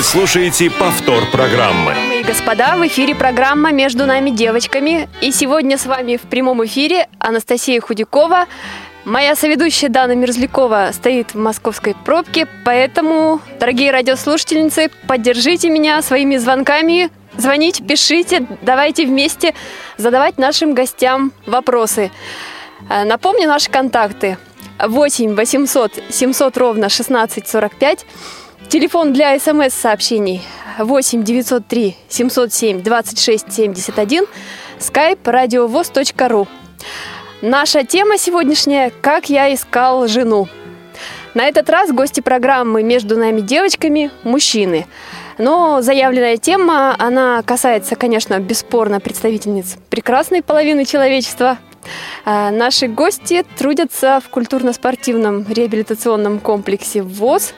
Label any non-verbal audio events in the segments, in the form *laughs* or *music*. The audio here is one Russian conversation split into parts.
Вы слушаете повтор программы. Дамы и господа, в эфире программа «Между нами девочками». И сегодня с вами в прямом эфире Анастасия Худякова. Моя соведущая Дана Мерзлякова стоит в московской пробке, поэтому, дорогие радиослушательницы, поддержите меня своими звонками, звоните, пишите, давайте вместе задавать нашим гостям вопросы. Э, Напомню наши контакты. 8 800 700 ровно 1645. Телефон для смс-сообщений 8 903 707 26 71. skype радиовоз.ру. Наша тема сегодняшняя «Как я искал жену». На этот раз гости программы «Между нами девочками» – мужчины. Но заявленная тема, она касается, конечно, бесспорно представительниц прекрасной половины человечества. А, Наши гости трудятся в культурно-спортивном реабилитационном комплексе ВОЗ.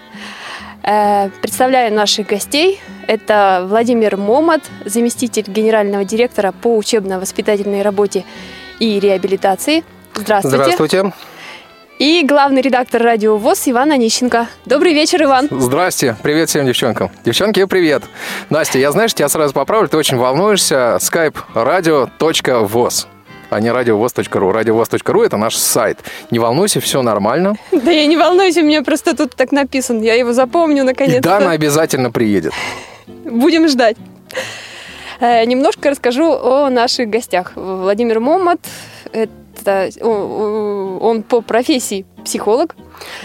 Э, Представляю наших гостей. Это Владимир Момот, заместитель генерального директора по учебно-воспитательной работе и реабилитации. Здравствуйте. Здравствуйте. И главный редактор радио ВОЗ Иван Онищенко. Добрый вечер, Иван. Здрасте. Привет всем девчонкам. Девчонки, привет. Настя, я, знаешь, тебя сразу поправлю, ты очень волнуешься. Skype radio.voz а не радиовоз.ру. Радиовоз.ру – это наш сайт. Не волнуйся, все нормально. Да я не волнуюсь, у меня просто тут так написано. Я его запомню И наконец-то. Дана обязательно приедет. Будем ждать. Э, Немножко расскажу о наших гостях. Владимир Момот, это, он по профессии психолог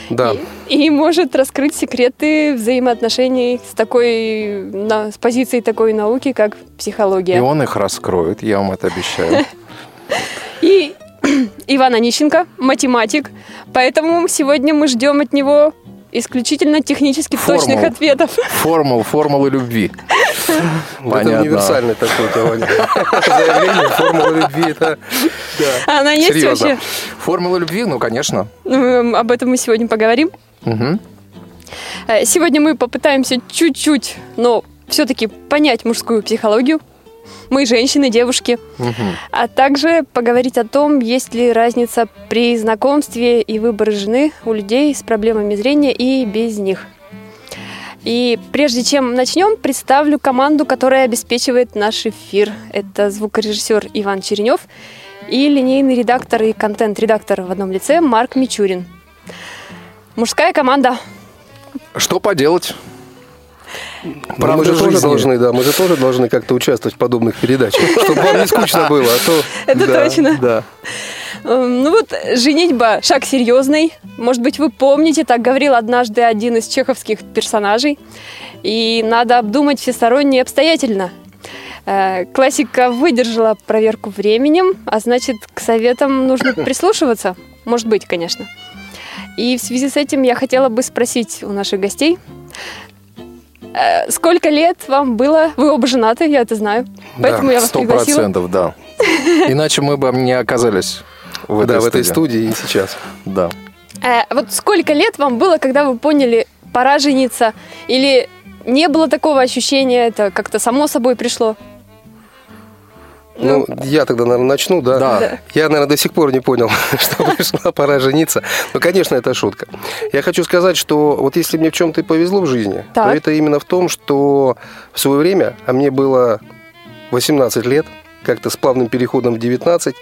Да. и, и может раскрыть секреты взаимоотношений с такой, на- с позиции такой науки, как психология. И он их раскроет, я вам это обещаю. *laughs* И Иван Онищенко, математик. Поэтому сегодня мы ждем от него исключительно технически Формул. точных ответов. Формул, формулы любви. Это Понятно. универсальный такой заявление. Формула любви это... Она есть Серьезно. вообще? Формула любви, ну, конечно. Ну, Об этом мы сегодня поговорим. Э, Сегодня мы попытаемся чуть-чуть, но все-таки понять мужскую психологию. Мы женщины, девушки. Мгм. А также поговорить о том, есть ли разница при знакомстве и выборе жены у людей с проблемами зрения и без них. И прежде чем начнем, представлю команду, которая обеспечивает наш эфир. Это звукорежиссер Иван Черенев и линейный редактор и контент-редактор в одном лице Марк Мичурин. Мужская команда. Что поделать? Правда мы же тоже жизни. должны, да, мы же тоже должны как-то участвовать в подобных передачах, *laughs* чтобы вам не скучно было, а то... *laughs* Это Да, точно. Да. Эм, Ну вот, женитьба – шаг серьезный. Может быть, вы помните, так говорил однажды один из чеховских персонажей. И надо обдумать всесторонне и обстоятельно. Э, Классика выдержала проверку временем, а значит, к советам нужно *laughs* прислушиваться. Может быть, конечно. И в связи с этим я хотела бы спросить у наших гостей, сколько лет вам было? Вы оба женаты, я это знаю. Поэтому я вас Сто пригласила. процентов, да. *laughs* Иначе мы бы не оказались в этой, Да, в этой студии. студии и сейчас. Да. Э, вот сколько лет вам было, когда вы поняли, пора жениться? Или не было такого ощущения, это как-то само собой пришло? Ну, я тогда, наверное, начну, да? Да. Да. Я, наверное, до сих пор не понял, *laughs* что пришла пора жениться. Но, конечно, это шутка. Я хочу сказать, что вот если мне в чем-то и повезло в жизни, Так. то это именно в том, что в свое время, а мне было 18 лет, как-то с плавным переходом в 19,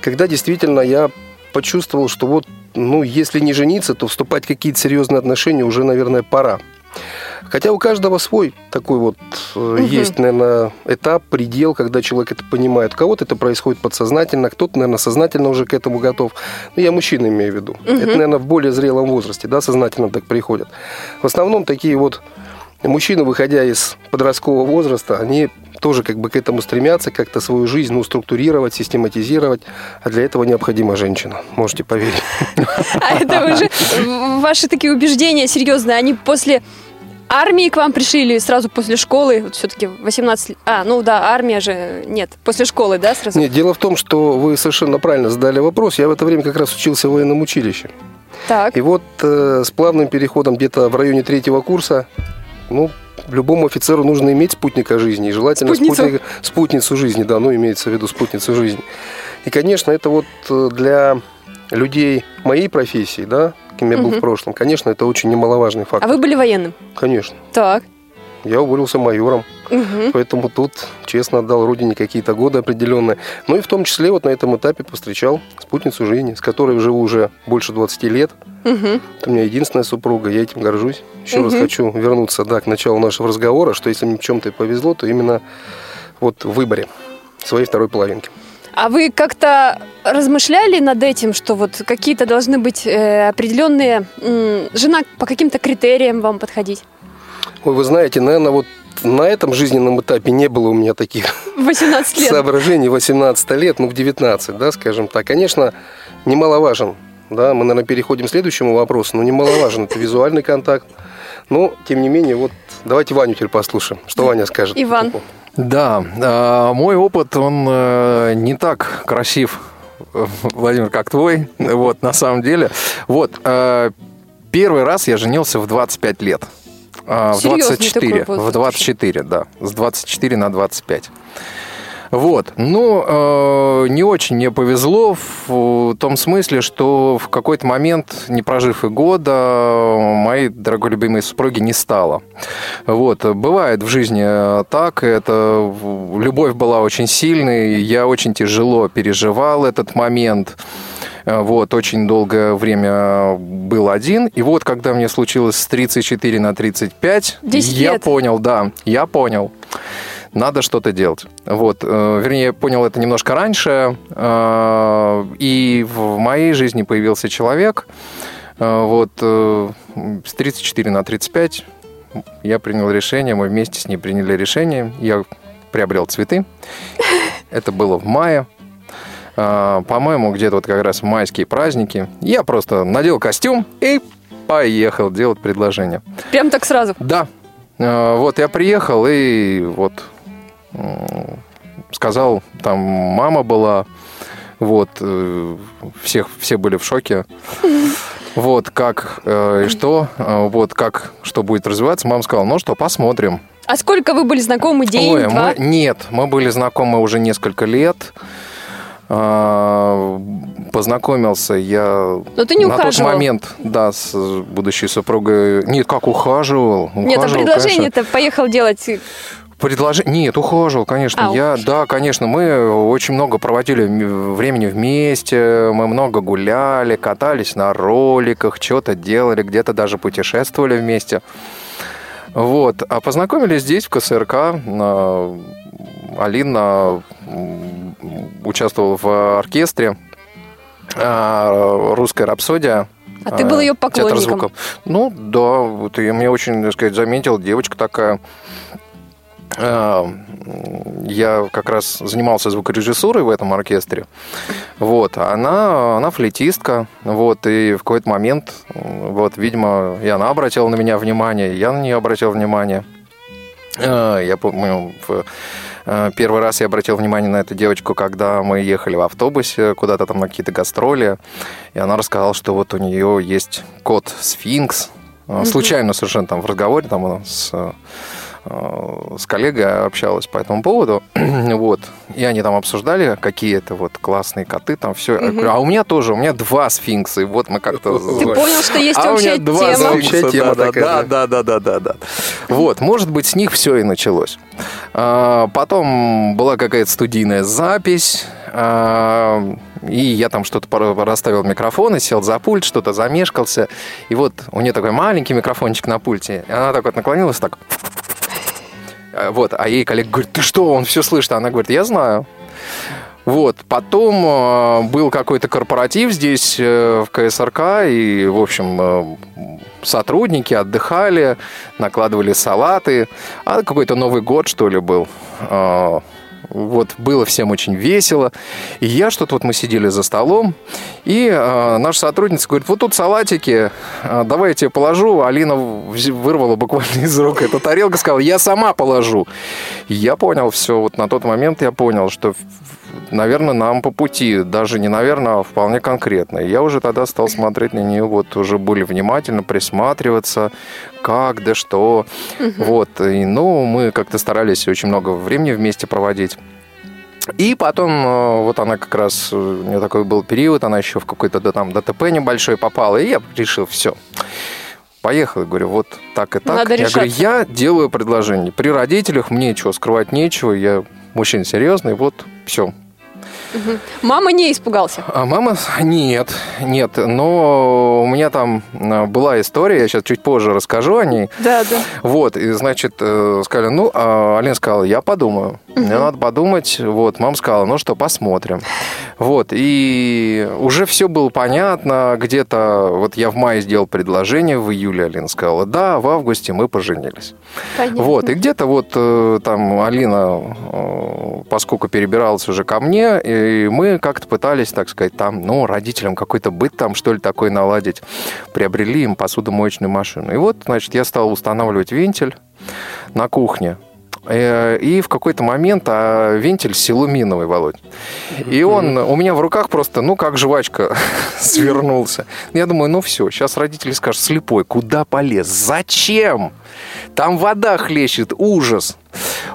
когда действительно я почувствовал, что вот, ну, если не жениться, то вступать в какие-то серьезные отношения уже, наверное, пора. Хотя у каждого свой такой вот э, есть, наверное, этап, предел, когда человек это понимает. У кого-то это происходит подсознательно, кто-то, наверное, сознательно уже к этому готов. Ну, я мужчина имею в виду. Это, наверное, в более зрелом возрасте, да, сознательно так приходят. В основном такие вот мужчины, выходя из подросткового возраста, они тоже как бы к этому стремятся, как-то свою жизнь ну, структурировать, систематизировать. А для этого необходима женщина, можете поверить. А это уже ваши такие убеждения серьезные, они после армии к вам пришли или сразу после школы? Вот все-таки 18... А, ну да, армия же... Нет, после школы, да, сразу? Нет, дело в том, что вы совершенно правильно задали вопрос. Я в это время как раз учился в военном училище. Так. И вот э, с плавным переходом где-то в районе третьего курса, ну, любому офицеру нужно иметь спутника жизни. И желательно Спутницу. спутник- спутницу жизни, да, ну, имеется в виду спутницу жизни. И, конечно, это вот э, для людей моей профессии, да, кем я был Мгм. в прошлом, конечно, это очень немаловажный А фактор. вы были военным? Конечно. Так. Я уволился майором. Мгм. Поэтому тут честно отдал родине какие-то годы определенные. Ну и в том числе вот на этом этапе повстречал спутницу жизни, с которой живу уже больше 20 лет. Это у меня единственная супруга, я этим горжусь. Еще раз Мгм. хочу вернуться да, к началу нашего разговора, что если мне в чем-то и повезло, то именно вот в выборе своей второй половинки. А вы как-то размышляли над этим, что вот какие-то должны быть э, определенные... м, жена по каким-то критериям вам подходить? Ой, вы знаете, наверное, вот на этом жизненном этапе не было у меня таких 18 лет. соображений 18 лет, ну, в 19, да, скажем так. Конечно, немаловажен, да, мы, наверное, переходим к следующему вопросу, но немаловажен это визуальный контакт. Но, тем не менее, вот давайте Ваню теперь послушаем, что Ваня скажет. Иван. Да, а, мой опыт, он э, не так красив, Владимир, как твой, вот, на самом деле. Вот, э, первый раз я женился в 25 лет. А, В Серьезный 24, такой возраст в 24, да, с 24 на 25. Вот, ну, э, не очень мне повезло в том смысле, что в какой-то момент, не прожив и года, моей дорогой любимой супруги не стало. Вот, бывает в жизни э, так, это любовь была очень сильной, я очень тяжело переживал этот момент. Э, Вот, очень долгое время был один. И вот, когда мне случилось с 34 на 35, 10 я лет. понял, да, я понял. Надо что-то делать. Вот, э, вернее, я понял это немножко раньше. э, И в моей жизни появился человек. Вот, с 34 на 35 я принял решение, мы вместе с ней приняли решение. Я приобрел цветы. *laughs* Это было в мае. А, По-моему, где-то вот как раз майские праздники. Я просто надел костюм и поехал делать предложение. Прям так сразу. Да. А, Вот я приехал и вот сказал, там мама была, вот, э, всех, все были в шоке. *laughs* Вот, как э, и что, э, вот, как, что будет развиваться. Мама сказала, ну что, посмотрим. А сколько вы были знакомы? День, Ой, два? мы, нет, мы были знакомы уже несколько лет. А, Познакомился я Но ты не на тот ухаживал. момент, да, с будущей супругой. Нет, как ухаживал? Нет, а Ухаживал, предложение-то поехал делать. Предложение? Нет, ухаживал, конечно. А, я, да, конечно, мы очень много проводили времени вместе, мы много гуляли, катались на роликах, что-то делали, где-то даже путешествовали вместе. Вот. А познакомились здесь, в КСРК. На- Алина участвовала в оркестре а, «Русская рапсодия». А ты был А, ее театр поклонником. звука. Ну, да, вот я мне очень, так сказать, заметил, девочка такая. А, Я как раз занимался звукорежиссурой в этом оркестре. Вот, она, она флейтистка. Вот, и в какой-то момент, вот, видимо, и она обратила на меня внимание, и я на нее обратил внимание. Я помню, в первый раз я обратил внимание на эту девочку, когда мы ехали в автобусе куда-то там на какие-то гастроли, и она рассказала, что вот у нее есть кот сфинкс. Э, Случайно совершенно там в разговоре там она с, э, с коллегой общалась по этому поводу. *clears throat* вот. И они там обсуждали, какие это вот классные коты, там все. А у меня тоже, у меня два сфинкса, и вот мы как-то... Ты понял, что есть А у общая меня два тема. Общая тема да, такая, да, да, да, да, да, да. Вот, может быть, с них все и началось. А, Потом была какая-то студийная запись, а, и я там что-то расставил микрофон и сел за пульт, что-то замешкался. И вот у нее такой маленький микрофончик на пульте. И она так вот наклонилась, так... А, Вот, а ей коллега говорит, ты что, он все слышит? Она говорит, я знаю. Вот, потом э, был какой-то корпоратив здесь э, в КСРК, и, в общем, э, сотрудники отдыхали, накладывали салаты, а какой-то Новый год, что ли, был. Вот было всем очень весело. И я что-то вот мы сидели за столом, и э, наша сотрудница говорит, вот тут салатики, э, давай я тебе положу. Алина вырвала буквально из рук эту тарелку, сказала, я сама положу. Я понял все, вот на тот момент я понял, что наверное, нам по пути, даже не наверное, а вполне конкретно. И Я уже тогда стал смотреть на нее, вот уже более внимательно присматриваться, как, да что. Вот, и, ну, мы как-то старались очень много времени вместе проводить. И потом, э, вот она как раз, э, у нее такой был период, она еще в какой-то да, там ДТП небольшой попала, и я решил, все, поехал, говорю, вот так и так. Надо я говорю, решаться. я делаю предложение. При родителях мне чего скрывать нечего, я мужчина серьезный, вот все, Мама не испугался. а мама? Нет, нет. Но у меня там э, была история, я сейчас чуть позже расскажу о ней. Да, да. Вот, и, значит, э, сказали, ну, а Алина сказала, я подумаю. Мне надо подумать. Вот, мама сказала, ну что, посмотрим. Вот, и уже все было понятно. Где-то, вот я в мае сделал предложение, в июле Алина сказала, да, в августе мы поженились. Понятно. Вот, и где-то вот э, там Алина, э, поскольку перебиралась уже ко мне, и мы как-то пытались, так сказать, там, ну, родителям какой-то быт там, что ли, такой наладить. Приобрели им посудомоечную машину. И вот, значит, я стал устанавливать вентиль на кухне. Э, И в какой-то момент а вентиль силуминовый, Володь. И он у меня в руках просто, ну, как жвачка *laughs* свернулся. Я думаю, ну все, сейчас родители скажут, слепой, куда полез? Зачем? Там вода хлещет, ужас.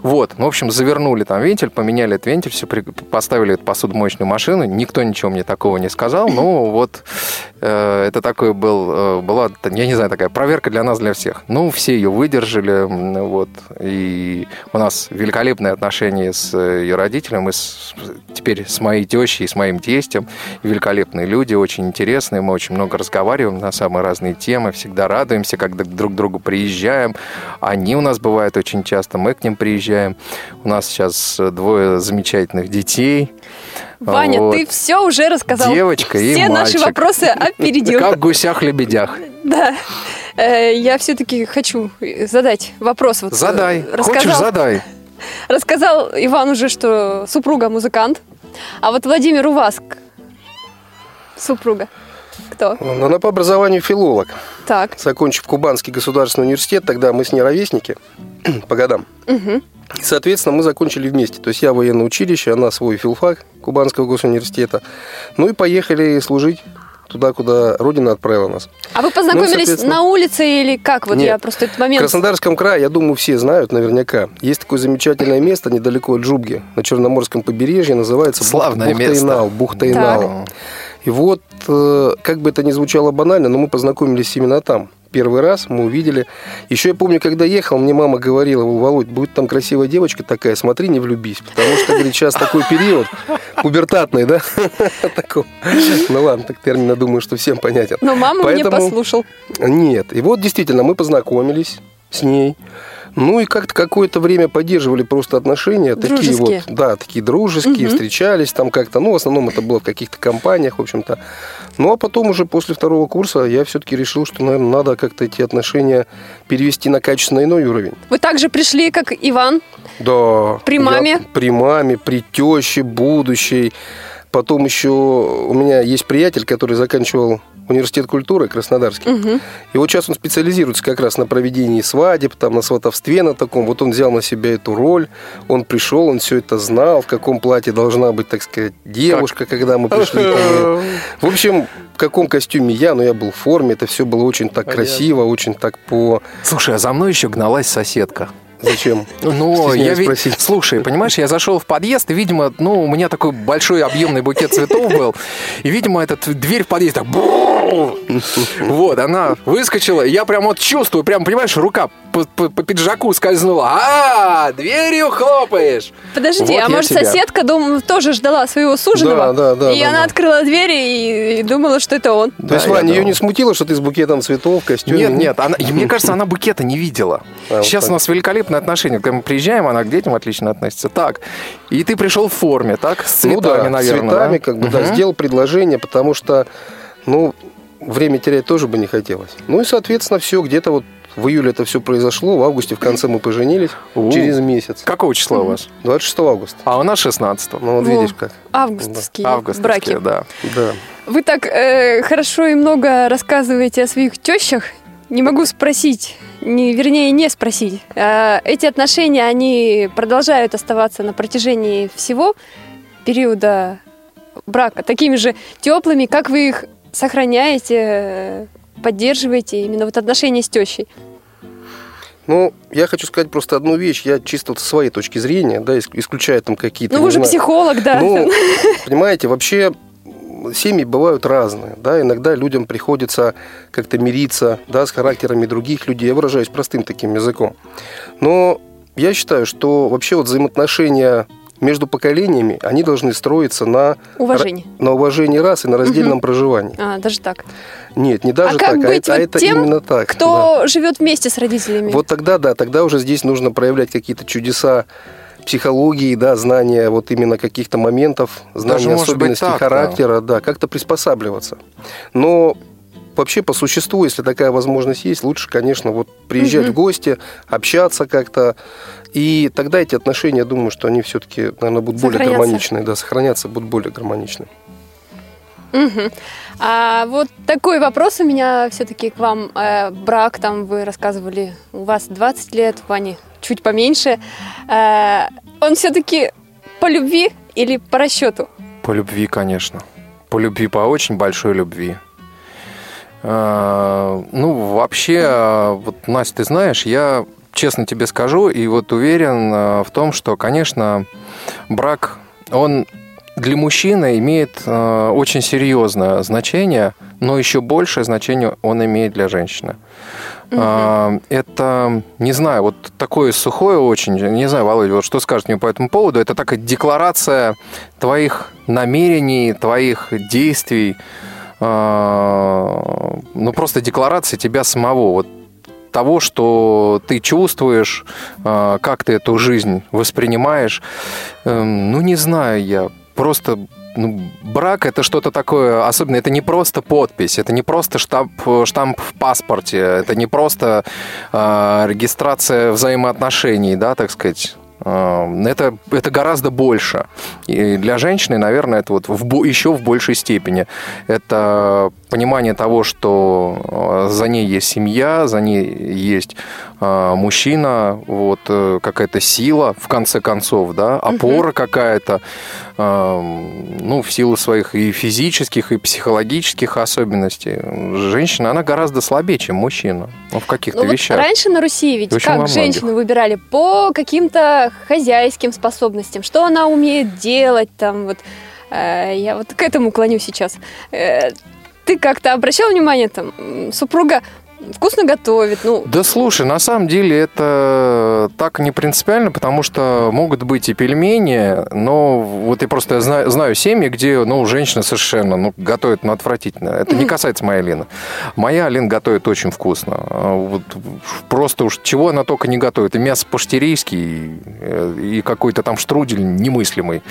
Вот, в общем, завернули там вентиль, поменяли этот вентиль, все поставили эту посудомоечную машину. Никто ничего мне такого не сказал. Ну, *clears throat* вот э, это такой был, э, была, я не знаю, такая проверка для нас, для всех. Ну, все ее выдержали, вот. И у нас великолепные отношения с э, ее родителем, и с- теперь с моей тещей, и с моим тестем. Великолепные люди, очень интересные, мы очень много разговариваем на самые разные темы, всегда радуемся, когда друг к другу приезжаем. Они у нас бывают очень часто, мы к ним приезжаем. У нас сейчас э, двое замечательных детей. Ваня, Вот. ты все уже рассказал. Девочка и Все наши вопросы опередил. Как в гусях-лебедях. Да. Э, Я все-таки хочу задать вопрос. Вот, э, Задай. рассказал- Хочешь, задай. Рассказал Иван уже, что супруга музыкант. А вот Владимир, у вас к- супруга кто? Она по образованию филолог. Так. Закончив Кубанский государственный университет, тогда мы с ней ровесники *clears throat* по годам. Мгм. И, соответственно, мы закончили вместе. То есть я военное училище, она свой филфак Кубанского госуниверситета. Ну и поехали служить туда, куда Родина отправила нас. А вы познакомились соответственно- на улице или как? Вот Нет. я просто этот В момент... Краснодарском крае, я думаю, все знают наверняка. Есть такое замечательное место недалеко от Джубги, на Черноморском побережье, называется Славное бухта место. Инал. Бухта Инал. И вот, э, как бы это ни звучало банально, но мы познакомились именно там. Первый раз мы увидели. Еще я помню, когда ехал, мне мама говорила, Володь, будет там красивая девочка такая, смотри, не влюбись. Потому что, говорит, сейчас такой период, пубертатный, да? *laughs* Ну ладно, так термин, я думаю, что всем понятен. Но мама Поэтому- послушал. Нет. И вот действительно мы познакомились с ней. Ну и как-то какое-то время поддерживали просто отношения. Такие Дружеские. вот, да, такие дружеские, Мгм. встречались там как-то. Ну, в основном это было в каких-то компаниях, в общем-то. Ну, а потом уже после второго курса я все-таки решил, что, наверное, надо как-то эти отношения перевести на качественно иной уровень. Вы также пришли, как Иван. Да. При я маме? при маме, при теще будущей. Потом еще у меня есть приятель, который заканчивал университет культуры Краснодарский. Мгм. И вот сейчас он специализируется как раз на проведении свадеб, там, на сватовстве на таком. Вот он взял на себя эту роль, он пришел, он все это знал, в каком платье должна быть, так сказать, девушка, когда мы пришли. В общем, в каком костюме я, но я был в форме, это все было очень так красиво, очень так по... Слушай, а за мной еще гналась соседка. Зачем? Ну, я ведь... спросить. Слушай, понимаешь, я зашел в подъезд, и, видимо, ну, у меня такой большой объемный букет цветов был, и, видимо, этот дверь в подъезд так... Вот, она выскочила, я прям вот чувствую, прям, понимаешь, рука по, по- по пиджаку скользнула. А, дверью хлопаешь. Подожди, Вот а может тебя. соседка дум, тоже ждала своего суженого? Да, да, да, И да, она да. открыла дверь и, и думала, что это он. То есть, Ваня, ее думал. не смутило, что ты с букетом цветов, в костюме? Нет, нет, она, мне *laughs* кажется, она букета не видела. А, вот Сейчас так. у нас великолепные отношения. Когда мы приезжаем, она к детям отлично относится. Так, и ты пришел в форме, так? С цветами, ну да, наверное. с цветами, да? как бы, да, Мгм. сделал предложение, потому что, ну, время терять тоже бы не хотелось. Ну и, соответственно, все, где-то вот в июле это все произошло, в августе в конце мы поженились, У. через месяц. Какого числа у вас? 26 августа. А у нас 16 Ну вот Во. видишь как. Августовские Августовские, браки. да. Да. Вы так э, хорошо и много рассказываете о своих тещах. Не могу спросить, не, вернее, не спросить. А, эти отношения, они продолжают оставаться на протяжении всего периода брака такими же теплыми, как вы их сохраняете, э, поддерживаете именно вот отношения с тещей. Ну, я хочу сказать просто одну вещь. Я чисто вот со своей точки зрения, да, иск- исключая там какие-то... Ну, вы же знаю, психолог, да. Ну, *laughs* понимаете, вообще семьи бывают разные, да, иногда людям приходится как-то мириться, да, с характерами других людей, я выражаюсь простым таким языком. Но я считаю, что вообще вот взаимоотношения между поколениями, они должны строиться на, Уважение. на уважении рас и на раздельном проживании. А, даже так. Нет, не даже а как так, а быть это, а вот это тем, именно так. да. кто живет вместе с родителями? Вот тогда, да, тогда уже здесь нужно проявлять какие-то чудеса психологии, да, знания вот именно каких-то моментов, знания быть, особенностей так, да. характера, да, как-то приспосабливаться. Но вообще по существу, если такая возможность есть, лучше, конечно, вот приезжать Мгм. в гости, общаться как-то, и тогда эти отношения, я думаю, что они все-таки, наверное, будут более Сохранятся. гармоничные, да, сохранятся, будут более гармоничны. Мгм. А вот такой вопрос у меня все-таки к вам. Э, брак, там вы рассказывали, у вас 20 лет, у Вани чуть поменьше. Э, он все-таки по любви или по расчету? По любви, конечно. По любви, по очень большой любви. А, Ну, вообще, а, вот, Настя, ты знаешь, я честно тебе скажу, и вот уверен а, в том, что, конечно, брак, он для мужчины имеет очень серьезное значение, но еще большее значение он имеет для женщины. А, Это, не знаю, вот такое сухое очень, не знаю, Володя, вот что скажешь мне по этому поводу, это такая декларация твоих намерений, твоих действий, ну просто декларация тебя самого, вот того, что ты чувствуешь, а, как ты эту жизнь воспринимаешь. Эм, Ну, не знаю я. Просто ну, брак это что-то такое особенное. Это не просто подпись, это не просто штамп, штамп в паспорте, это не просто а, регистрация взаимоотношений, да, так сказать. А, Это, это гораздо больше. И для женщины, наверное, это вот в, еще в большей степени. Это понимание того, что а, за ней есть семья, за ней есть а, мужчина, вот э, какая-то сила, в конце концов, да, опора какая-то, а, ну, в силу своих и физических, и психологических особенностей. Женщина, она гораздо слабее, чем мужчина. Ну, в каких-то Ну вот вещах. раньше на Руси ведь Очень как женщину выбирали по каким-то хозяйским способностям, что она умеет делать там вот. Э, Я вот к этому клоню сейчас. Ты как-то обращал внимание там супруга вкусно готовит, ну Да слушай, на самом деле это так не принципиально, потому что могут быть и пельмени, но вот я просто знаю, знаю семьи, где ну, женщина совершенно ну, готовит ну, отвратительно. Это не касается моей Алины. Моя Алина готовит очень вкусно. А Вот просто уж чего она только не готовит. И мясо по-штирийски, и, и какой-то там штрудель немыслимый.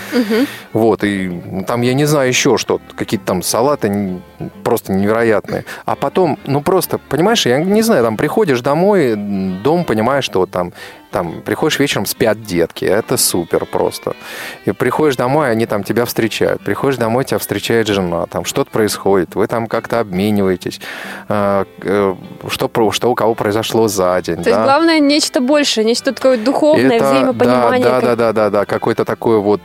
Вот, и там, я не знаю, еще что-то, какие-то там салаты просто невероятные. А потом, ну просто, понимаешь, я не знаю, там приходишь домой, дом, понимаешь, что вот там, там приходишь вечером, спят детки, это супер просто. И приходишь домой, они там тебя встречают. Приходишь домой, тебя встречает жена, там что-то происходит, вы там как-то обмениваетесь, э, э, что, что у кого произошло за день. то есть да. главное нечто большее, нечто такое духовное, Это- взаимопонимание. Да, да, как- да, да, да, да, какое-то такое вот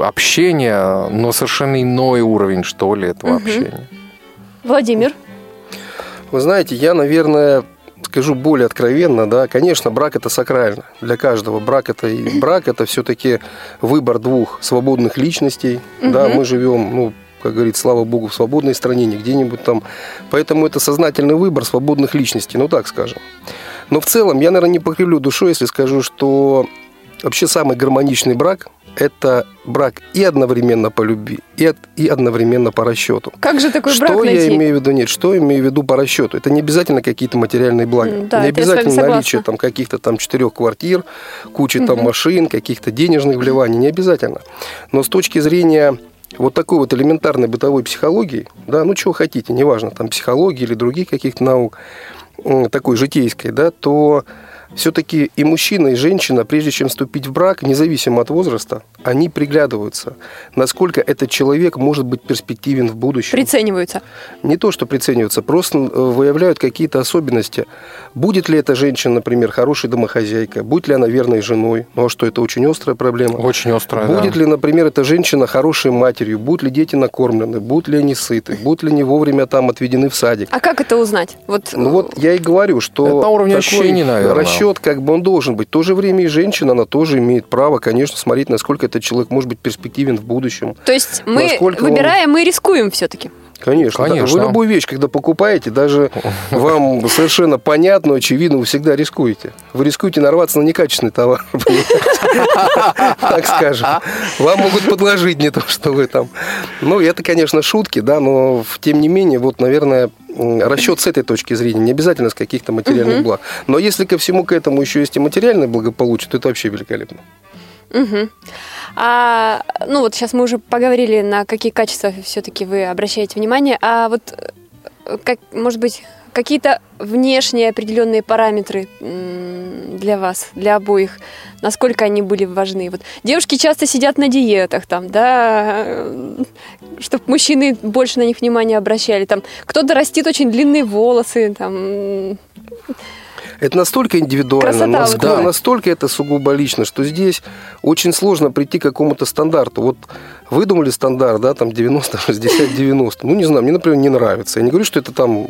общение, но совершенно иной уровень, что ли, этого Мгм. общения. Владимир, Вы знаете, я, наверное, скажу более откровенно, да, конечно, брак это сакрально для каждого. Брак это и брак это все-таки выбор двух свободных личностей. Да, Мгм. мы живем, ну, как говорит, слава богу, в свободной стране, не где-нибудь там. Поэтому это сознательный выбор свободных личностей, ну так скажем. Но в целом я, наверное, не покривлю душой, если скажу, что вообще самый гармоничный брак – это брак и одновременно по любви, и, и одновременно по расчету. как же такой Что брак я найти? имею в виду? Нет, что я имею в виду по расчету? Это не обязательно какие-то материальные блага. М, да, не я обязательно наличие там каких-то там четырех квартир, кучи там Мгм. машин, каких-то денежных вливаний. Не обязательно. Но с точки зрения вот такой вот элементарной бытовой психологии, да, ну чего хотите, неважно, там психологии или других каких-то наук, такой житейской, да, то все-таки и мужчина, и женщина, прежде чем вступить в брак, независимо от возраста, они приглядываются, насколько этот человек может быть перспективен в будущем. Прицениваются. Не то, что прицениваются, просто э, выявляют какие-то особенности. Будет ли эта женщина, например, хорошей домохозяйкой, будет ли она верной женой, ну а что, это очень острая проблема. Очень острая, Будет да. ли, например, эта женщина хорошей матерью, будут ли дети накормлены, будут ли они сыты, будут ли они вовремя там отведены в садик. А как это узнать? Вот, Ну вот я и говорю, что Это на уровне ощущений, наверное. Расчет как бы он должен быть. В то же время и женщина, она тоже имеет право, конечно, смотреть, насколько этот человек может быть перспективен в будущем. то есть мы, насколько он- выбирая, мы рискуем все-таки. Конечно. да. Конечно. Вы любую вещь, когда покупаете, даже вам совершенно понятно, очевидно, вы всегда рискуете. Вы рискуете нарваться на некачественный товар, *laughs* так скажем. Вам могут подложить не то, что вы там. Ну, это, конечно, шутки, да, но тем не менее, вот, наверное, расчет с этой точки зрения, не обязательно с каких-то материальных благ. Но если ко всему к этому еще есть и материальное благополучие, то это вообще великолепно. Мгм. А, ну вот сейчас мы уже поговорили, на какие качества все-таки вы обращаете внимание. А вот, э, как, может быть, какие-то внешние определенные параметры для вас, для обоих, насколько они были важны? Вот девушки часто сидят на диетах, там, да, чтобы мужчины больше на них внимание обращали. Там кто-то растит очень длинные волосы, там, Это настолько индивидуально, Красота вот эта. настолько это сугубо лично, что здесь очень сложно прийти к какому-то стандарту. Вот выдумали стандарт, да, там 90, 60, 90. Ну, не знаю, мне, например, не нравится. Я не говорю, что это там,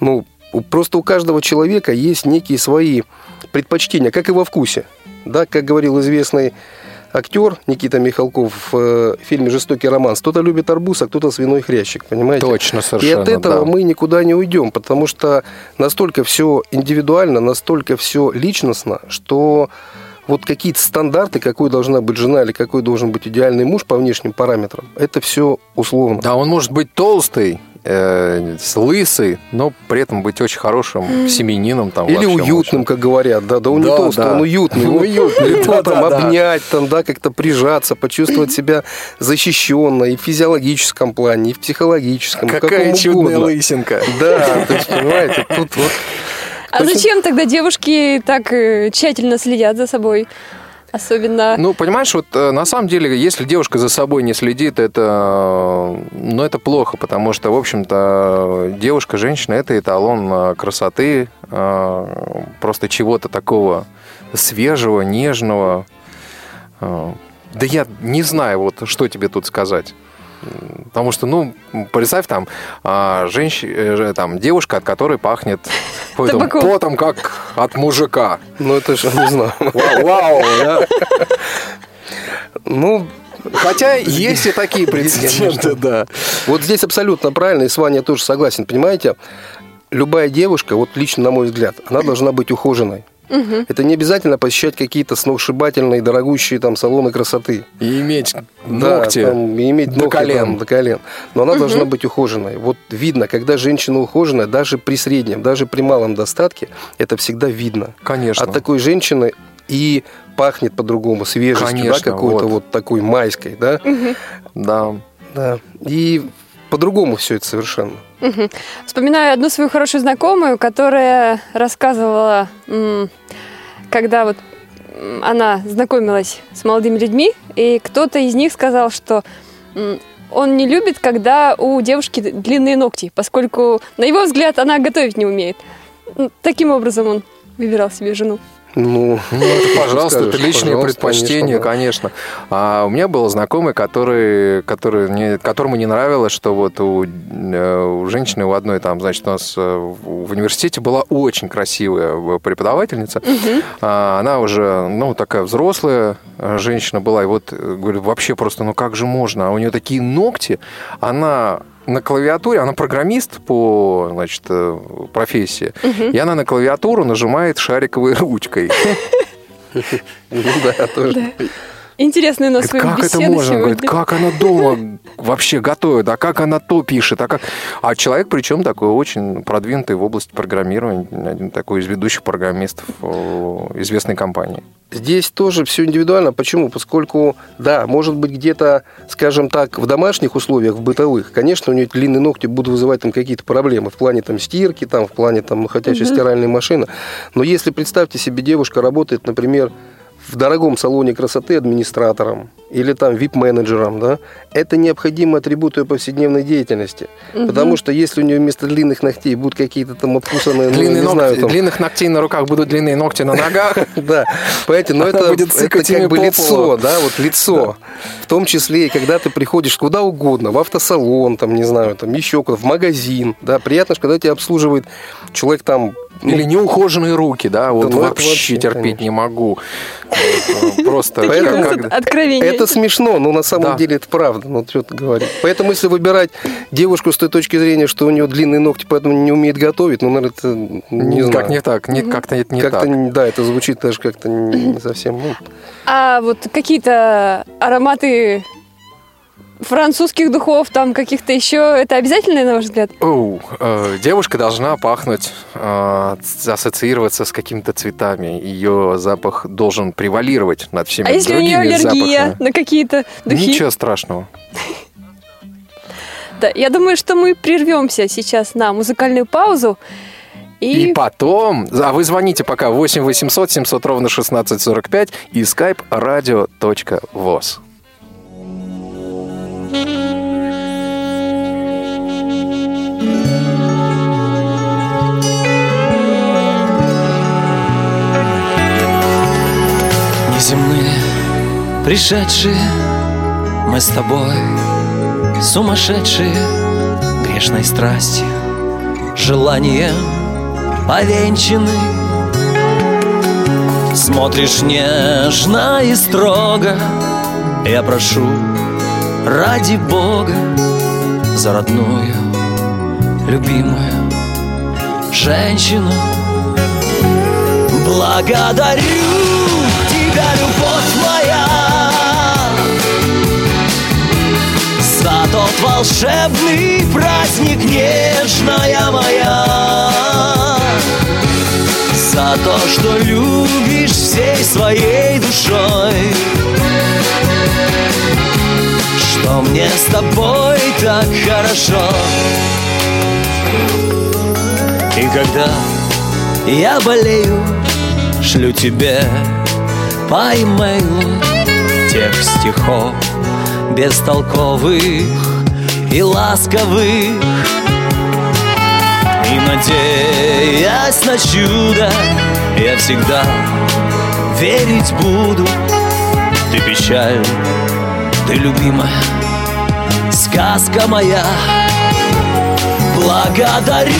ну, просто у каждого человека есть некие свои предпочтения, как и во вкусе. Да, как говорил известный актер Никита Михалков в э, фильме «Жестокий роман». Кто-то любит арбуз, а кто-то свиной хрящик, понимаете? Точно, И совершенно. от этого да. мы никуда не уйдем, потому что настолько все индивидуально, настолько все личностно, что вот какие-то стандарты, какой должна быть жена или какой должен быть идеальный муж по внешним параметрам, это все условно. Да, он может быть толстый, э, с лысый, но при этом быть очень хорошим семенином. Там, Или уютным, как говорят, да, да он не Да, толстый, да. он уютный, Он его уютный, легко да, там да, да. обнять, там, да, как-то прижаться, почувствовать себя защищенно и в физиологическом плане, и в психологическом, Какая чудная угодно. лысинка. Да, то есть, понимаете, тут вот А Точно. зачем тогда девушки так э, тщательно следят за собой? Особенно... Ну, понимаешь, вот э, на самом деле, если девушка за собой не следит, это, э, ну, это плохо, потому что, в общем-то, девушка, женщина – это эталон красоты, просто чего-то такого свежего, нежного. Да я не знаю, вот что тебе тут сказать. Потому что, ну, представь там, а, женщ... э, там девушка, от которой пахнет *laughs* потом, как от мужика. Ну, это же, не знаю. *laughs* Вау, вау, да. Ну, Хотя есть и такие прецеденты, да. вот здесь абсолютно правильно, и с вами я тоже согласен. Понимаете, любая девушка, вот лично на мой взгляд, она должна быть ухоженной. Это не обязательно посещать какие-то сногсшибательные, дорогущие там салоны красоты. И иметь Да, ногти. там, и иметь до ногти колен. там до колен. Но она должна быть ухоженной. Вот видно, когда женщина ухоженная, даже при среднем, даже при малом достатке, это всегда видно. Конечно. От такой женщины и пахнет по-другому, свежестью, Конечно, да, какой-то вот. вот. такой майской, да? Да. Да. И по-другому все это совершенно. Мгм. Вспоминаю одну свою хорошую знакомую, которая рассказывала, когда вот она знакомилась с молодыми людьми, и кто-то из них сказал, что он не любит, когда у девушки длинные ногти, поскольку, на его взгляд, она готовить не умеет. Таким образом он выбирал себе жену. Ну, Ну, это, пожалуйста, скажешь, это личные пожалуйста, предпочтения, конечно, конечно. А у меня был знакомый, который, который не- которому не нравилось, что вот у, э, у женщины у одной там, значит, у нас э, в университете была очень красивая э, преподавательница. А, Она уже, ну, такая взрослая женщина была, и вот, говорю, вообще просто, ну как же можно? А у нее такие ногти, она на клавиатуре, она программист по, значит, э, профессии, и она на клавиатуру нажимает шариковой ручкой. *laughs* Ну да, тоже. Интересные у нас Говорит, как это можно? Говорит, как она дома вообще готовит, а как она то пишет, а как... А человек, причем такой очень продвинутый в области программирования, один такой из ведущих программистов э, известной компании. Здесь тоже все индивидуально. Почему? Поскольку, да, может быть, где-то, скажем так, в домашних условиях, в бытовых, конечно, у нее длинные ногти будут вызывать там какие-то проблемы в плане там стирки, там, в плане там ходячей стиральной машины. Но если, представьте себе, девушка работает, например, в дорогом салоне красоты администратором или там вип-менеджером, да, это необходимый атрибут ее повседневной деятельности. Потому что если у нее вместо длинных ногтей будут какие-то там обкусанные, ну, Длинные не ногти, знаю, там, длинных ногтей на руках будут длинные ногти на ногах. *laughs* Да, понимаете, но *laughs* это, как бы лицо, да, вот лицо. В том числе и когда ты приходишь куда угодно, в автосалон, там, не знаю, там еще куда, в магазин, да, приятно, что когда тебя обслуживает человек там, Или неухоженные руки, да, вот ну, это вообще вообще, терпеть конечно. не могу. Вот, Просто как- откровения. Это смешно, но на самом Да. деле это правда. Ну, что ты говоришь. Поэтому, если выбирать девушку с той точки зрения, что у нее длинные ногти, поэтому не умеет готовить, ну, наверное, это не знаю. не так, как-то это не так. да, это звучит даже как-то не не *clears throat* совсем. ну, А вот какие-то ароматы французских духов, там каких-то еще, это обязательно, на ваш взгляд? Оу, э, девушка должна пахнуть, э, ассоциироваться с какими-то цветами. Ее запах должен превалировать над всеми А если у нее другими аллергия запахами. на какие-то духи? Ничего страшного. Да, я думаю, что мы прервемся сейчас на музыкальную паузу. И, И потом, а вы звоните пока 8 800 700 ровно 1645 и skype radio.voz. Неземные, пришедшие, мы с тобой Сумасшедшие, грешной страстью, желанием повенчаны. Смотришь нежно и строго Я прошу ради Бога За родную, любимую женщину. Благодарю тебя, любовь моя За тот волшебный праздник, нежная моя За то, что любишь всей своей душой Мне с тобой так хорошо. И когда я болею, шлю тебе по имейлу Текст стихов бестолковых и ласковых. И надеясь на чудо, я всегда верить буду. Ты печаль, ты любимая, сказка моя. Благодарю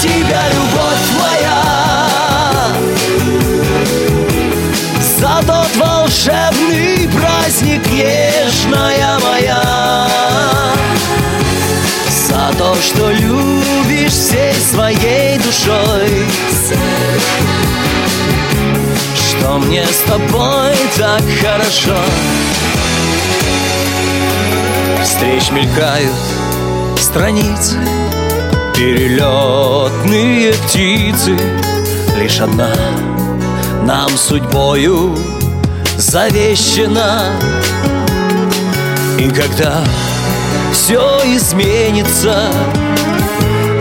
тебя, любовь моя За тот волшебный праздник, нежная моя. За то, что любишь всей своей душой. Что мне с тобой так хорошо Встреч мелькают страницы Перелетные птицы. Лишь одна нам судьбою завещена. И когда все изменится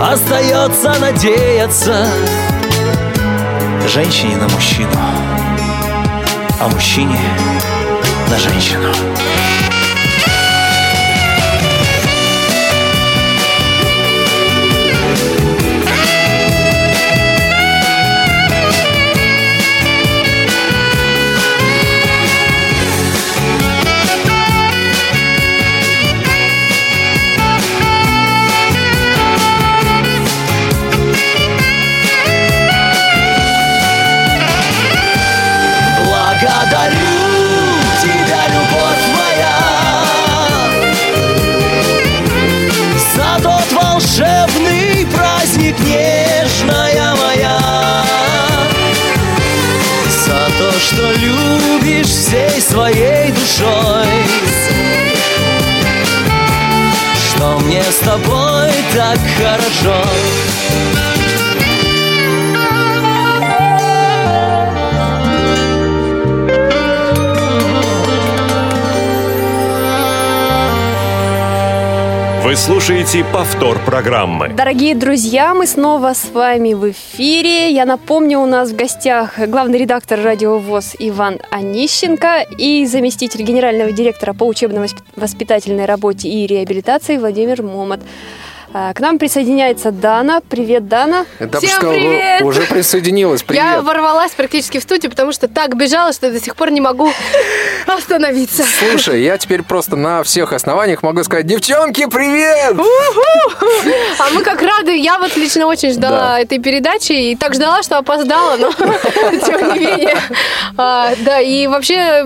Остается надеяться Женщине на мужчину А мужчине на женщину мне с тобой так хорошо Вы слушаете повтор программы. Дорогие друзья, мы снова с вами в эфире. Я напомню, у нас в гостях главный редактор радио ВОЗ Иван Онищенко и заместитель генерального директора по учебно-воспитательной работе и реабилитации Владимир Момот. А, К нам присоединяется Дана. Привет, Дана. Да, Всем сказал, привет! уже присоединилась. Привет. Я ворвалась практически в студию, потому что так бежала, что до сих пор не могу *laughs* остановиться. Слушай, я теперь просто на всех основаниях могу сказать, девчонки, привет! А мы как рады, я вот лично очень ждала Да. этой передачи и так ждала, что опоздала, но *laughs* тем не менее. А, Да, и вообще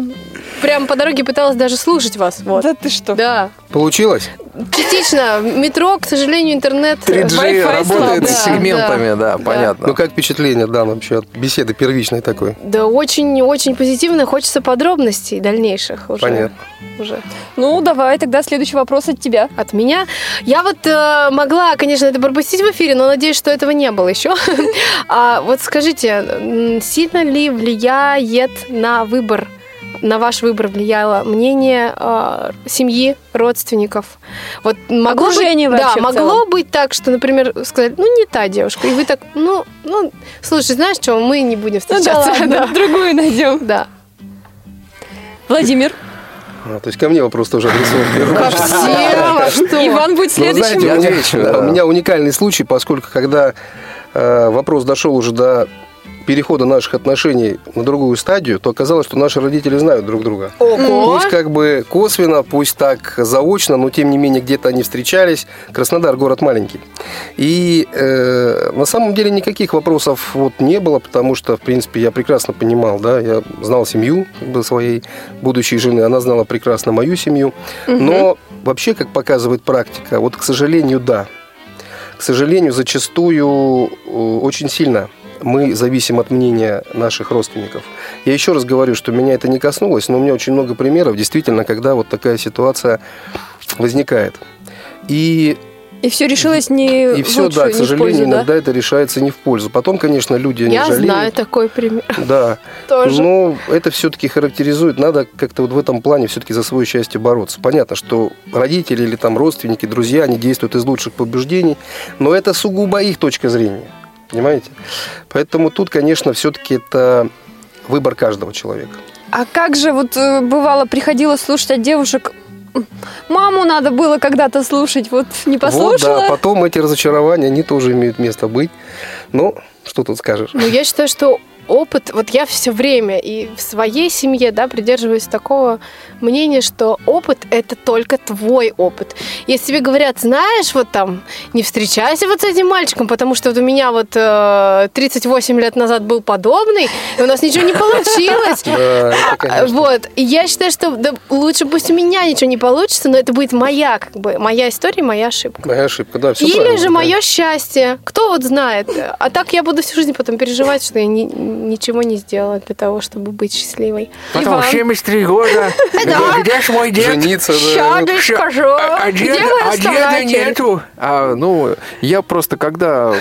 прям по дороге пыталась даже слушать вас. Вот. Да ты что? Да. Получилось? Частично. Метро, к сожалению, интернет. 3G Wi-Fi работает с Да, сегментами, да, понятно. Ну, как впечатление, да, вообще от беседы первичной такой? Да, очень-очень позитивно. Хочется подробностей дальнейших уже. Понятно. Уже. Ну, давай, тогда следующий вопрос от тебя. от меня. Я вот э, могла, конечно, это пропустить в эфире, но надеюсь, что этого не было еще. *laughs* А вот скажите, сильно ли влияет на выбор, на ваш выбор влияло мнение э, семьи, родственников? Вот могло Окружение быть, вообще Да, могло целом. быть так, что, например, сказать, ну не та девушка, и вы так, ну, ну, слушай, знаешь что, мы не будем Ну да встречаться. ладно, *laughs* другую найдем. Да. Владимир. А, то есть ко мне вопрос тоже адресован. Ко всем, а что? Иван будет Ну, следующим. знаете, Я у меня, отвечу, да, да. у меня уникальный случай, поскольку когда э, вопрос дошел уже до перехода наших отношений на другую стадию, то оказалось, что наши родители знают друг друга. Ого. Пусть как бы косвенно, пусть так заочно, но тем не менее где-то они встречались. Краснодар город маленький. И э, на самом деле никаких вопросов вот не было, потому что, в принципе, я прекрасно понимал, да, я знал семью как бы, своей будущей жены, она знала прекрасно мою семью. Но вообще, как показывает практика, вот, к сожалению, да. К сожалению, зачастую э, очень сильно мы зависим от мнения наших родственников. Я еще раз говорю, что меня это не коснулось, но у меня очень много примеров, действительно, когда вот такая ситуация возникает. И, И все решилось не и все, лучшую, да, к сожалению, пользу, да? иногда это решается не в пользу. Потом, конечно, люди не Я жалеют. знаю такой пример. Да. *laughs* Тоже. Но это все-таки характеризует, надо как-то вот в этом плане все-таки за свое счастье бороться. Понятно, что родители или там родственники, друзья, они действуют из лучших побуждений, но это сугубо их точка зрения. Понимаете? Поэтому тут, конечно, все-таки это выбор каждого человека. А как же вот э, бывало приходилось слушать от девушек, «М, маму надо было когда-то слушать, вот не Вот, послушала. да, потом эти разочарования, они тоже имеют место быть. Ну, что тут скажешь? Ну, я считаю, что опыт, вот я все время и в своей семье, да, придерживаюсь такого мнения, что опыт – это только твой опыт. Если тебе говорят, знаешь, вот там, не встречайся вот с этим мальчиком, потому что вот у меня вот э, 38 лет назад был подобный, и у нас ничего не получилось. *laughs* А. Вот. И я считаю, что лучше пусть у меня ничего не получится, но это будет моя, как бы, моя история, моя ошибка. Моя ошибка, да, все Или же мое счастье. Кто вот знает. А так я буду всю жизнь потом переживать, что я ни- ничего не сделала для того, чтобы быть счастливой. Потом Иван. 73 года. *laughs* Где ж мой дед? Жениться, да. Ща- скажу. А, а деда, а деда нету. А, ну, я просто, когда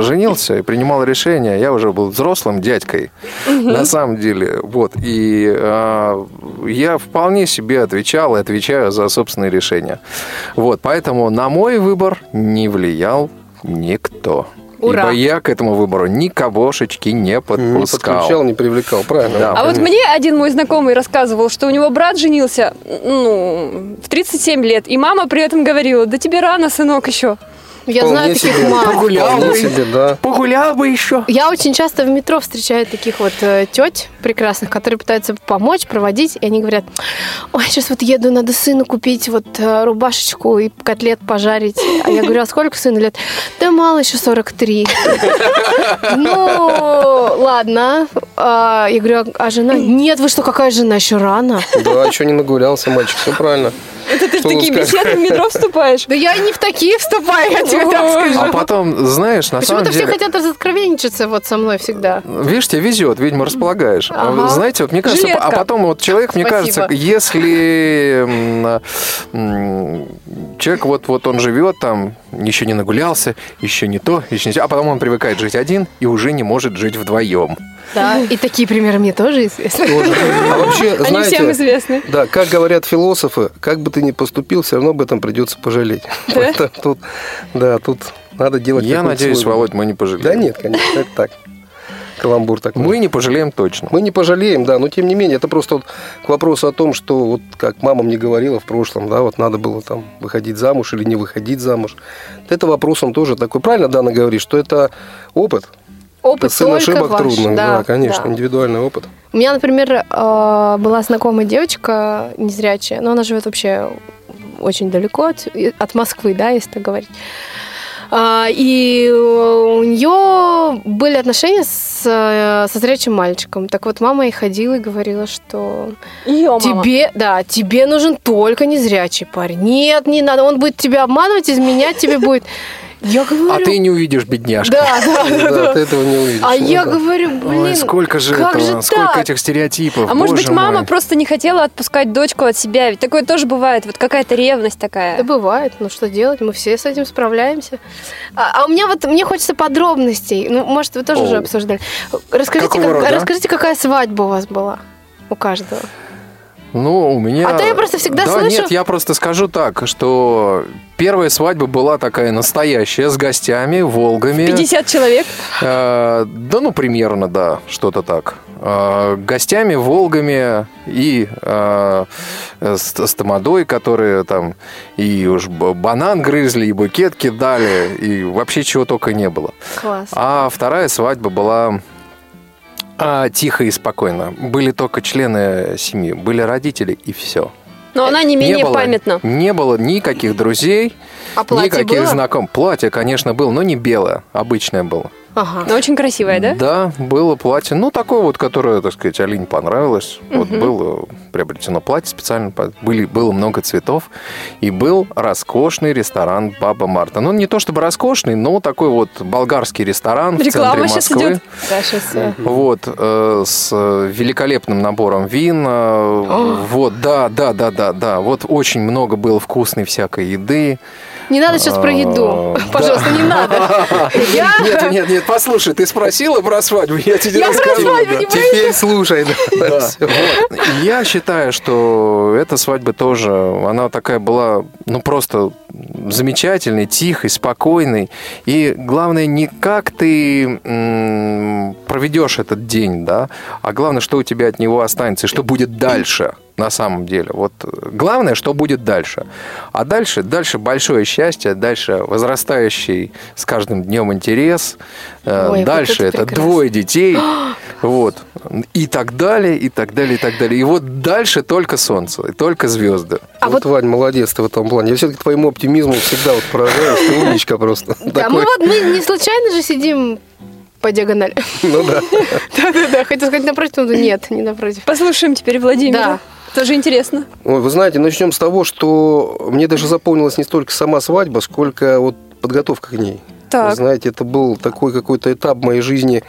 женился и принимал решение, я уже был взрослым дядькой, на самом деле. Вот. И я вполне себе отвечал и отвечаю за собственные решения. Вот. Поэтому на мой выбор не влиял никто. Ура. Ибо я к этому выбору никогошечки не Не подпускал. подключал, не привлекал, правильно. Да. А вот мне один мой знакомый рассказывал, что у него брат женился ну, в 37 лет, и мама при этом говорила, да тебе рано, сынок, еще. Я знаю таких себе. мам. Погулял бы. себе, да. Погулял бы еще. Я очень часто в метро встречаю таких вот э, теть прекрасных, которые пытаются помочь, проводить, и они говорят, ой, сейчас вот еду, надо сыну купить вот э, рубашечку и котлет пожарить. А я говорю, а сколько сыну лет? Да мало, еще 43. Ну, ладно. А, я говорю, а жена? Нет, вы что, какая жена? Еще рано. Да, еще не нагулялся мальчик, все правильно. Это ты в такие беседы в метро вступаешь. Да я не в такие вступаю, я тебе так скажу. А потом, знаешь, на самом Почему-то все деле... хотят разоткровенничаться вот со мной всегда. Видишь, тебе везет, видимо, располагаешь. А Ага. Знаете, вот мне кажется, Жилетка. а потом вот человек, мне Спасибо. кажется, если м, человек вот, вот он живет там, еще не нагулялся, еще не то, еще не то, а потом он привыкает жить один и уже не может жить вдвоем. Да, и такие примеры мне тоже известны. Тоже. А вообще, Они знаете, всем известны. Да, как говорят философы, как бы ты ни поступил, все равно об этом придется пожалеть. Поэтому тут, да, тут надо делать. Я надеюсь, свой Володь, мы не пожалеем. Да нет, конечно, это так. Каламбур такой. Мы не пожалеем точно. Мы не пожалеем, да, но тем не менее, это просто вот к вопросу о том, что вот как мама мне говорила в прошлом, да, вот надо было там выходить замуж или не выходить замуж. Это вопрос он тоже такой. Правильно Дана говорит, что это опыт. Опыт сын только ошибок ваш. трудных, да, да, конечно, да. индивидуальный опыт. У меня, например, э, была знакомая девочка незрячая, но она живет вообще очень далеко от, от Москвы, да, если так говорить. А, И у нее были отношения с, со зрячим мальчиком. Так вот, мама ей ходила и говорила, что мама. тебе, да, тебе нужен только незрячий парень. Нет, не надо, он будет тебя обманывать, изменять тебе будет. Я говорю, А ты не увидишь бедняжку. да, да, да, ты этого не увидишь. А Ну я да. говорю, блин, Ой, сколько же как этого, же сколько так? этих стереотипов. А может быть, мама мой. просто не хотела отпускать дочку от себя? Ведь такое тоже бывает. Вот какая-то ревность такая. Да бывает, ну что делать, мы все с этим справляемся. А, а у меня вот, мне хочется подробностей. Ну, может, вы тоже О. уже обсуждали. Расскажите, Какого как- рода? расскажите, какая свадьба у вас была? У каждого. Ну, у меня... А то я просто всегда да, слышу- нет, я просто скажу так, что первая свадьба была такая настоящая, с гостями, волгами. 50 человек. Э, да, ну, примерно, да, что-то так. Э, гостями, волгами и э, с, с тамадой, которые там и уж банан грызли, и букет кидали, и вообще чего только не было. Класс. А вторая свадьба была а, тихо и спокойно. Были только члены семьи, были родители и все. Но она не менее было, памятна. Не было никаких друзей, А никаких было? знакомых. Платье, конечно, было, но не белое, обычное было. Ага. Но очень красивая, да? Да, было платье. Ну, такое вот, которое, так сказать, Алине понравилось. Вот было приобретено платье специально. Были, было много цветов. И был роскошный ресторан «Баба Марта». Ну, не то чтобы роскошный, но такой вот болгарский ресторан в Реклама центре щас Москвы. идет. Да, сейчас Вот, э, с э, великолепным набором вин. э, вот, да, да, да, да, да. Вот очень много было вкусной всякой еды. Не надо сейчас про еду. А. *laughs* Пожалуйста, не надо. *laughs* Нет, нет, нет, послушай, ты спросила про свадьбу, я тебе расскажу. Теперь слушай. *laughs* Я считаю, что эта свадьба тоже, она такая была, ну, просто замечательной, тихой, спокойной. И главное, не как ты проведешь этот день, да, а главное, что у тебя от него останется, и что будет дальше на самом деле. Вот э, главное, что будет дальше. А дальше, дальше большое счастье, дальше возрастающий с каждым днем интерес, э, Ой, вот дальше это это прекрасно. двое детей, *gasps* вот, и так далее, и так далее, и так далее. И вот дальше только солнце, и только звезды. А вот, Вань, молодец ты в этом плане. Я все-таки твоему оптимизму всегда вот поражаюсь. Ты умничка просто. Да, мы вот мы не случайно же сидим по диагонали. Ну да. *laughs* Да-да-да, хотел сказать напротив, но нет, не напротив. Послушаем теперь Владимира. Да. Тоже интересно. Ой, вы знаете, начнем с того, что мне даже запомнилась не столько сама свадьба, сколько вот подготовка к ней. Так. Вы знаете, это был такой какой-то этап моей жизни.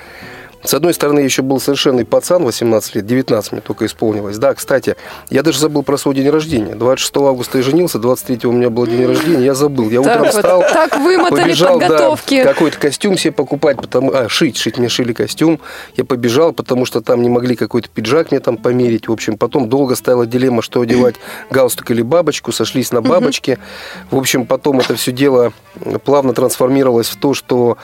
С одной стороны, еще был совершенный пацан, 18 лет, 19 мне только исполнилось. Да, кстати, я даже забыл про свой день рождения. 26 августа я женился, 23 у меня был день рождения, я забыл. Я Так утром вот, встал, так вымотали побежал, да, подготовки. какой-то костюм себе покупать, потому, а, шить, шить, мне шили костюм. Я побежал, потому что там не могли какой-то пиджак мне там померить. В общем, потом долго стояла дилемма, что одевать, *clears throat* галстук или бабочку, сошлись на бабочке. В общем, потом это все дело плавно трансформировалось в то, что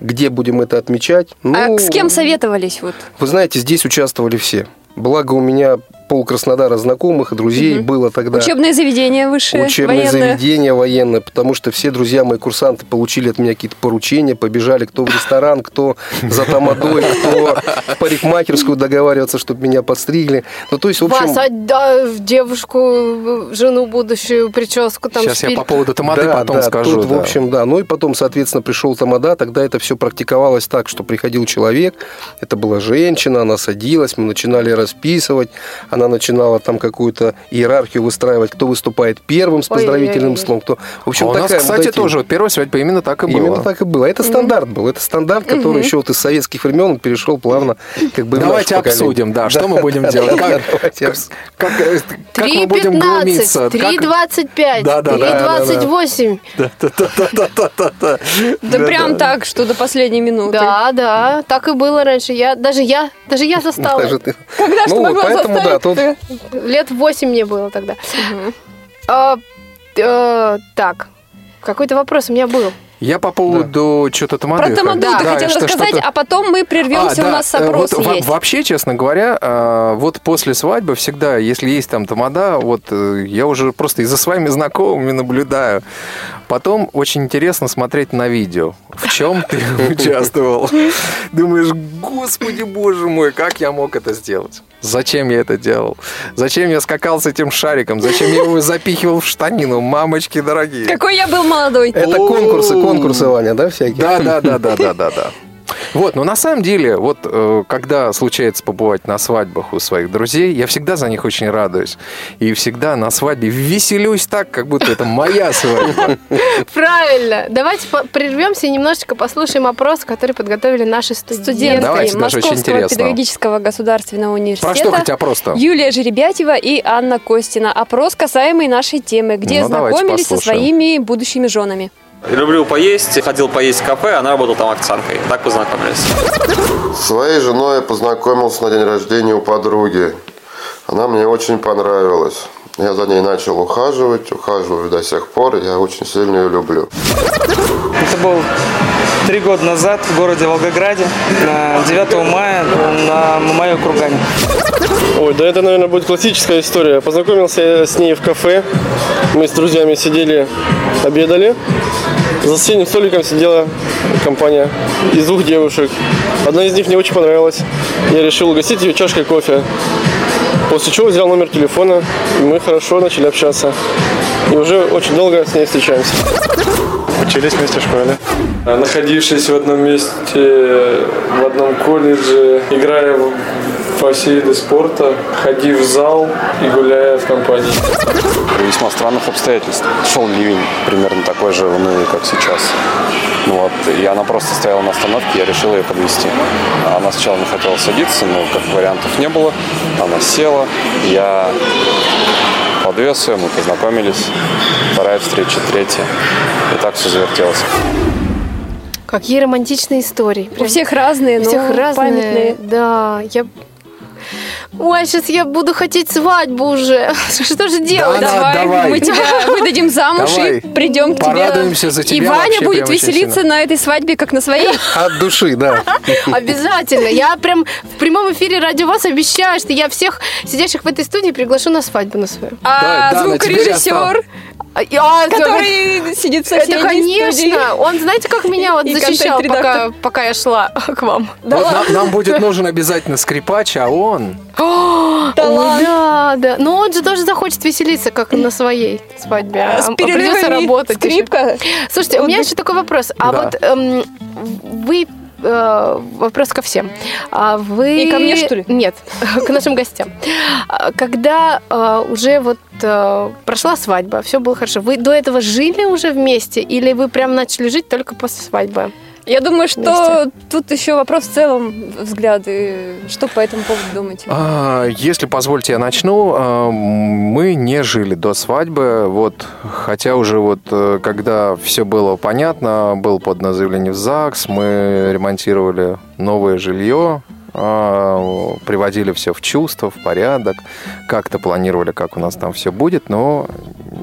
где будем это отмечать. А Ну, с кем советовались? Вот? Вы знаете, здесь участвовали все. Благо у меня пол Краснодара знакомых, друзей было тогда. Учебное заведение высшее, Учебное военное. заведение военное, потому что все друзья мои курсанты получили от меня какие-то поручения, побежали кто в ресторан, кто за тамадой, кто в парикмахерскую договариваться, чтобы меня подстригли. Ну, то есть, в общем... Вас отдав девушку, жену будущую, прическу там Сейчас я шпиль. по поводу тамады да, потом да, скажу. тут, да. в общем, да. Ну и потом, соответственно, пришел тамада, тогда это все практиковалось так, что приходил человек, это была женщина, она садилась, мы начинали расписывать, она начинала там какую-то иерархию выстраивать, кто выступает первым с поздравительным Ой-ой-ой. словом, кто... В общем, А у нас, такая вот кстати, эти- тоже вот первая свадьба именно так и Именно было. так и было. Это стандарт был. Это стандарт, который еще вот из советских времен перешел плавно как бы Давайте обсудим, да, что мы будем делать. Как, э, как мы будем 3.15, глумиться. Как- 3.25, Да, да, да, 3.28. Да-да-да-да-да. Да прям так, что до последней минуты. Да, да, так и было раньше. Я, даже я, даже я застала. Ты- Когда ж ты Ну, могла поэтому, да, тут Лет 8 мне было тогда. А, э, так, какой-то вопрос у меня был. Я по поводу что-то тамады. Про тамаду Да, ты хотела что- рассказать, что-то- а потом мы прервемся, А, у да, нас э, опрос вот во- есть. Вообще, честно говоря, э, вот после свадьбы всегда, если есть там тамада, вот я уже просто и за своими знакомыми наблюдаю. Потом очень интересно смотреть на видео, в чем ты *laughs* участвовал. *laughs* Думаешь, господи, боже мой, как я мог это сделать? Зачем я это делал? Зачем я скакал с этим шариком? Зачем я его запихивал в штанину? Мамочки дорогие. Какой я был молодой. это конкурсы, конкурсы, Ваня, да, всякие? Да, да, да, да, да, да, да. Вот, но на самом деле, вот э, когда случается побывать на свадьбах у своих друзей, я всегда за них очень радуюсь. И всегда на свадьбе веселюсь так, как будто это моя свадьба. Правильно. Давайте прервемся и немножечко послушаем опрос, который подготовили наши студенты. Студентки Давайте, Московского педагогического государственного университета. Про что хоть опрос-то? Юлия Жеребятева и Анна Костина. Опрос, касаемый нашей темы, где Ну, знакомились со своими будущими женами. Люблю поесть, ходил поесть в кафе, она работала там официанткой. Так познакомились. С своей женой я познакомился на день рождения у подруги. Она мне очень понравилась. Я за ней начал ухаживать, ухаживаю до сих пор. Я очень сильно ее люблю. Это был три года назад в городе Волгограде, на 9 мая на Мамаю Кургане. Ой, да это, наверное, будет классическая история. Познакомился я с ней в кафе. Мы с друзьями сидели, обедали. За соседним столиком сидела компания из двух девушек. Одна из них мне очень понравилась. Я решил угостить ее чашкой кофе. После чего взял номер телефона, и мы хорошо начали общаться. И уже очень долго с ней встречаемся. Учились вместе в школе. Находившись в одном месте, в одном колледже, играя в- во все виды спорта, ходив в зал и гуляя в компании. При весьма странных обстоятельств. Шел ливень, примерно такой же волны, как сейчас. Ну Вот, и она просто стояла на остановке, я решил ее подвести. Она сначала не хотела садиться, но как вариантов не было. Она села, я подвез ее, мы познакомились. Вторая встреча, третья. И так все завертелось. Какие романтичные истории. У всех разные, У но всех разные. памятные. Да, я... Ой, сейчас я буду хотеть свадьбу уже. *laughs* Что же делать? Да, давай, давай. мы тебя выдадим замуж Давай. и придем к тебе. Порадуемся за тебя И Ваня будет веселиться сильно. на этой свадьбе, как на своей. *laughs* От души, да. *laughs* Обязательно. Я прям в прямом эфире радио вас обещаю, что я всех сидящих в этой студии приглашу на свадьбу на свою. А Да, звукорежиссер, А, а, который сидит в Это, соседней конечно. студии. Он, знаете, как меня вот И защищал, пока, пока я шла к вам. Да Вот нам, нам будет нужен обязательно скрипач, а он... О, *gasps* Талант. да, да. Но он же тоже захочет веселиться, как на своей свадьбе. А с А придется работать. еще. скрипка. Слушайте, у меня еще такой вопрос. А Да. вот эм, вы э, вопрос ко всем. А вы... И ко мне, что ли? Нет, *laughs* к нашим гостям. А, Когда э, уже вот э, прошла свадьба, все было хорошо, вы до этого жили уже вместе или вы прям начали жить только после свадьбы? Я думаю, что тут еще вопрос в целом взгляды. Что по этому поводу думаете? А, Если позвольте, я начну. А, Мы не жили до свадьбы, вот, хотя уже вот э, когда все было понятно, был подано заявление в ЗАГС, мы ремонтировали новое жилье, приводили все в чувство, в порядок, как-то планировали, как у нас там все будет, но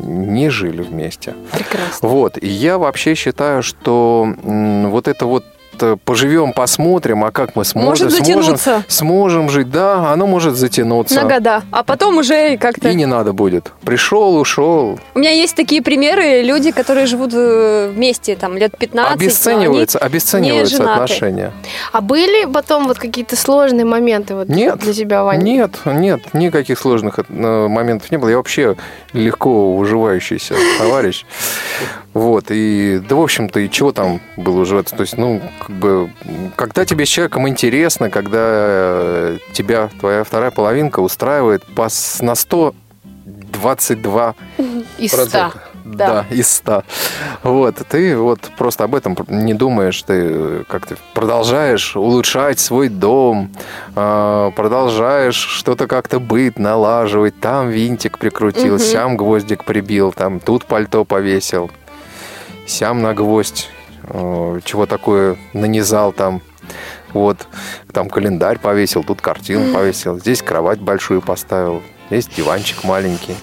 не жили вместе. Прекрасно. Вот, и я вообще считаю, что вот это вот э, поживем, посмотрим, а как мы сможем, Может сможем, затянуться. сможем жить, да, оно может затянуться. На года. А потом уже как-то... И не надо будет. Пришел, ушел. У меня есть такие примеры, люди, которые живут э, вместе там лет 15. но они Обесцениваются, обесцениваются отношения. А были потом вот какие-то сложные моменты вот Нет. для тебя, Ваня? Нет, нет, никаких сложных э, моментов не было. Я вообще легко уживающийся товарищ. Вот, и, да, в общем-то, и чего там было уживаться? То есть, ну, как бы, когда тебе с человеком интересно, когда э, тебя твоя вторая половинка устраивает по, на 122 Из ста. да. из 100. Вот, ты вот просто об этом не думаешь, ты э, как-то продолжаешь улучшать свой дом, э, продолжаешь что-то как-то быт налаживать, там винтик прикрутил, сям гвоздик прибил, там тут пальто повесил, сям на гвоздь, э, чего такое нанизал там, вот, там календарь повесил, тут картину повесил, здесь кровать большую поставил, здесь диванчик маленький.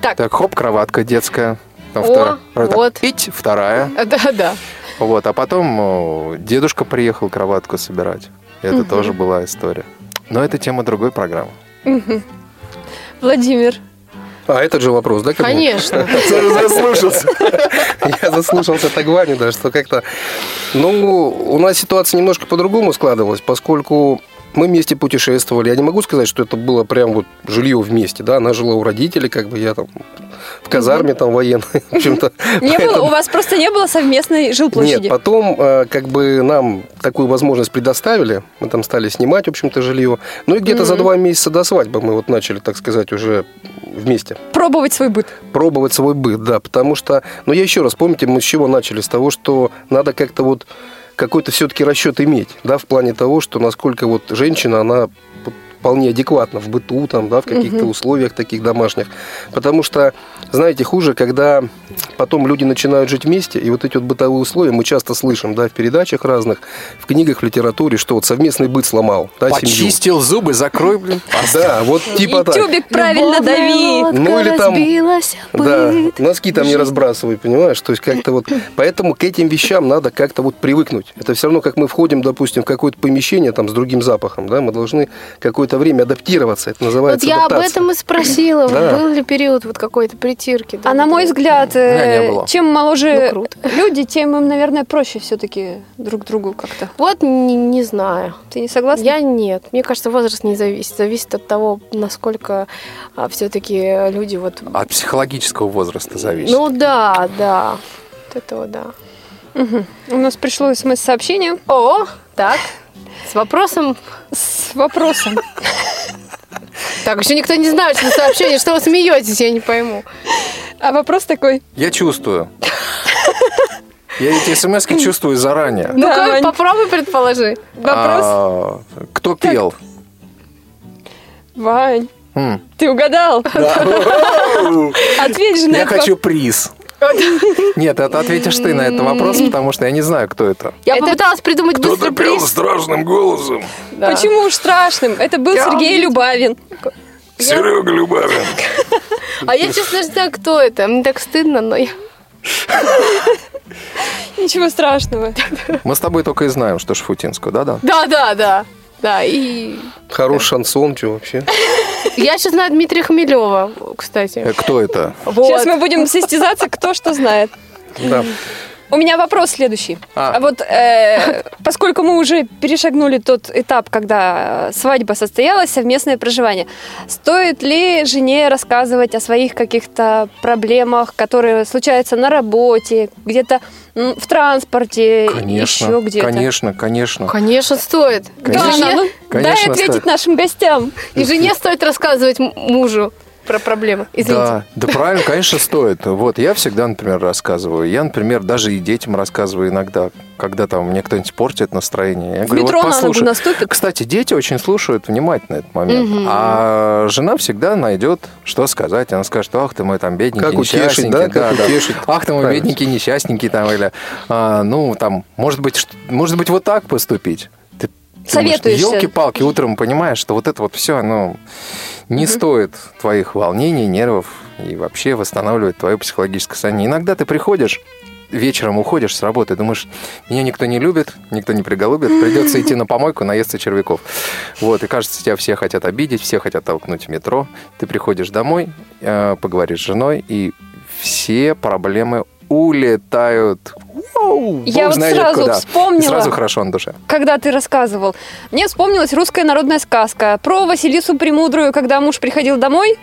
Так. хоп, кроватка детская. Там О, вторая. Вот. пить, вторая. *laughs* Да, да. Вот, а потом о, дедушка приехал кроватку собирать. Это Мгм. тоже была история. Но это тема другой программы. Владимир. А, этот же вопрос, да? Конечно. *laughs* Заслушался. Я заслушался так Ваню, да, что как-то... Ну, у нас ситуация немножко по-другому складывалась, поскольку мы вместе путешествовали. Я не могу сказать, что это было прям вот жилье вместе, да. Она жила у родителей, как бы я там в казарме там военной. *laughs* В общем-то, *laughs* Не было, у вас просто не было совместной жилплощади. Нет, потом э, как бы нам такую возможность предоставили. Мы там стали снимать, в общем-то, жилье. Ну и где-то за два месяца до свадьбы мы вот начали, так сказать, уже вместе Пробовать свой быт. пробовать свой быт, да, потому что, ну я еще раз, помните, мы с чего начали? С того, что надо как-то вот какой-то все-таки расчет иметь, да, в плане того, что насколько вот женщина, она вполне адекватна в быту, там, да, в каких-то Мгм. условиях таких домашних. Потому что, знаете, хуже, когда потом люди начинают жить вместе, и вот эти вот бытовые условия мы часто слышим, да, в передачах разных, в книгах, в литературе, что вот совместный быт сломал, да, семью. Почистил зубы, закрой, блин. Да, вот типа так. Тюбик правильно дави. Ну или там, да, носки там не разбрасывай, понимаешь? То есть как-то вот, поэтому к этим вещам надо как-то вот привыкнуть. Это все равно, как мы входим, допустим, в какое-то помещение там с другим запахом, да, мы должны какое-то время адаптироваться. Это Вот называется я об адаптация. этом и спросила. Вот Да. Был ли период вот какой-то притирки? А на мой взгляд, э, было. чем моложе Ну, люди, тем им, наверное, проще все-таки друг другу как-то. Вот не, не знаю. Ты не согласна? Я нет. Мне кажется, возраст не зависит. Зависит от того, насколько все-таки люди вот... От психологического возраста зависит. Ну да, да. Вот этого да. Мгм. У нас пришло смс-сообщение. О, так. С вопросом? С вопросом. Так, еще никто не знает, что сообщение. Что вы смеетесь, я не пойму. А вопрос такой. Я чувствую. Я эти смс чувствую заранее. Ну-ка, попробуй предположи. А, кто пел? Вань, ты угадал? Ответь же на Я этот хочу приз. *laughs* Нет, это ответишь ты на этот вопрос, потому что я не знаю, кто это. Я попыталась придумать быстро приз. страшным голосом. Да. Почему уж страшным? Это был Я Сергей. Любавин. Серега Любавин. *laughs* А я, честно, не знаю, кто это. Мне так стыдно, но я... *laughs* Ничего страшного. Мы с тобой только и знаем, что Шфутинскую, да-да? Да, да, да. Да, и Хороший шансон, что вообще? *laughs* я сейчас знаю Дмитрия Хмелева, кстати. Э, Кто это? Сейчас мы будем состязаться, кто что знает. Да. У меня вопрос следующий. А. А вот э, поскольку мы уже перешагнули тот этап, когда свадьба состоялась, совместное проживание, стоит ли жене рассказывать о своих каких-то проблемах, которые случаются на работе, где-то в транспорте, еще Конечно, где-то? конечно, конечно. Конечно, стоит. Конечно. И жене- ну, Конечно, дай ответить стоит. нашим гостям. И жене стоит рассказывать мужу про проблемы. Извините. Да, да правильно, конечно, стоит. Вот, я всегда, например, рассказываю. Я, например, даже и детям рассказываю иногда, когда там мне кто-нибудь портит настроение. Я В говорю, метро вот на ногу послушай. наступит. Кстати, дети очень слушают внимательно этот момент. Мгм. А жена всегда найдет, что сказать. Она скажет, ах ты мой там бедненький, Как утешить, несчастненький. да, как утешить. Ах ты мой Правильно. бедненький, несчастненький там. Или, а, ну, там, может быть, что- может быть, вот так поступить. Ты Советуешься. Елки-палки, утром понимаешь, что вот это вот все, ну, не стоит твоих волнений, нервов и вообще восстанавливает твое психологическое состояние. Иногда ты приходишь вечером уходишь с работы, думаешь, меня никто не любит, никто не приголубит, придется идти на помойку, наесться червяков. Вот, и кажется, тебя все хотят обидеть, все хотят толкнуть в метро. Ты приходишь домой, э, поговоришь с женой, и все проблемы улетают. Воу, Я вот знает сразу куда. вспомнила. И Сразу хорошо на душе. Когда ты рассказывал, мне вспомнилась русская народная сказка про Василису Премудрую, когда муж приходил домой,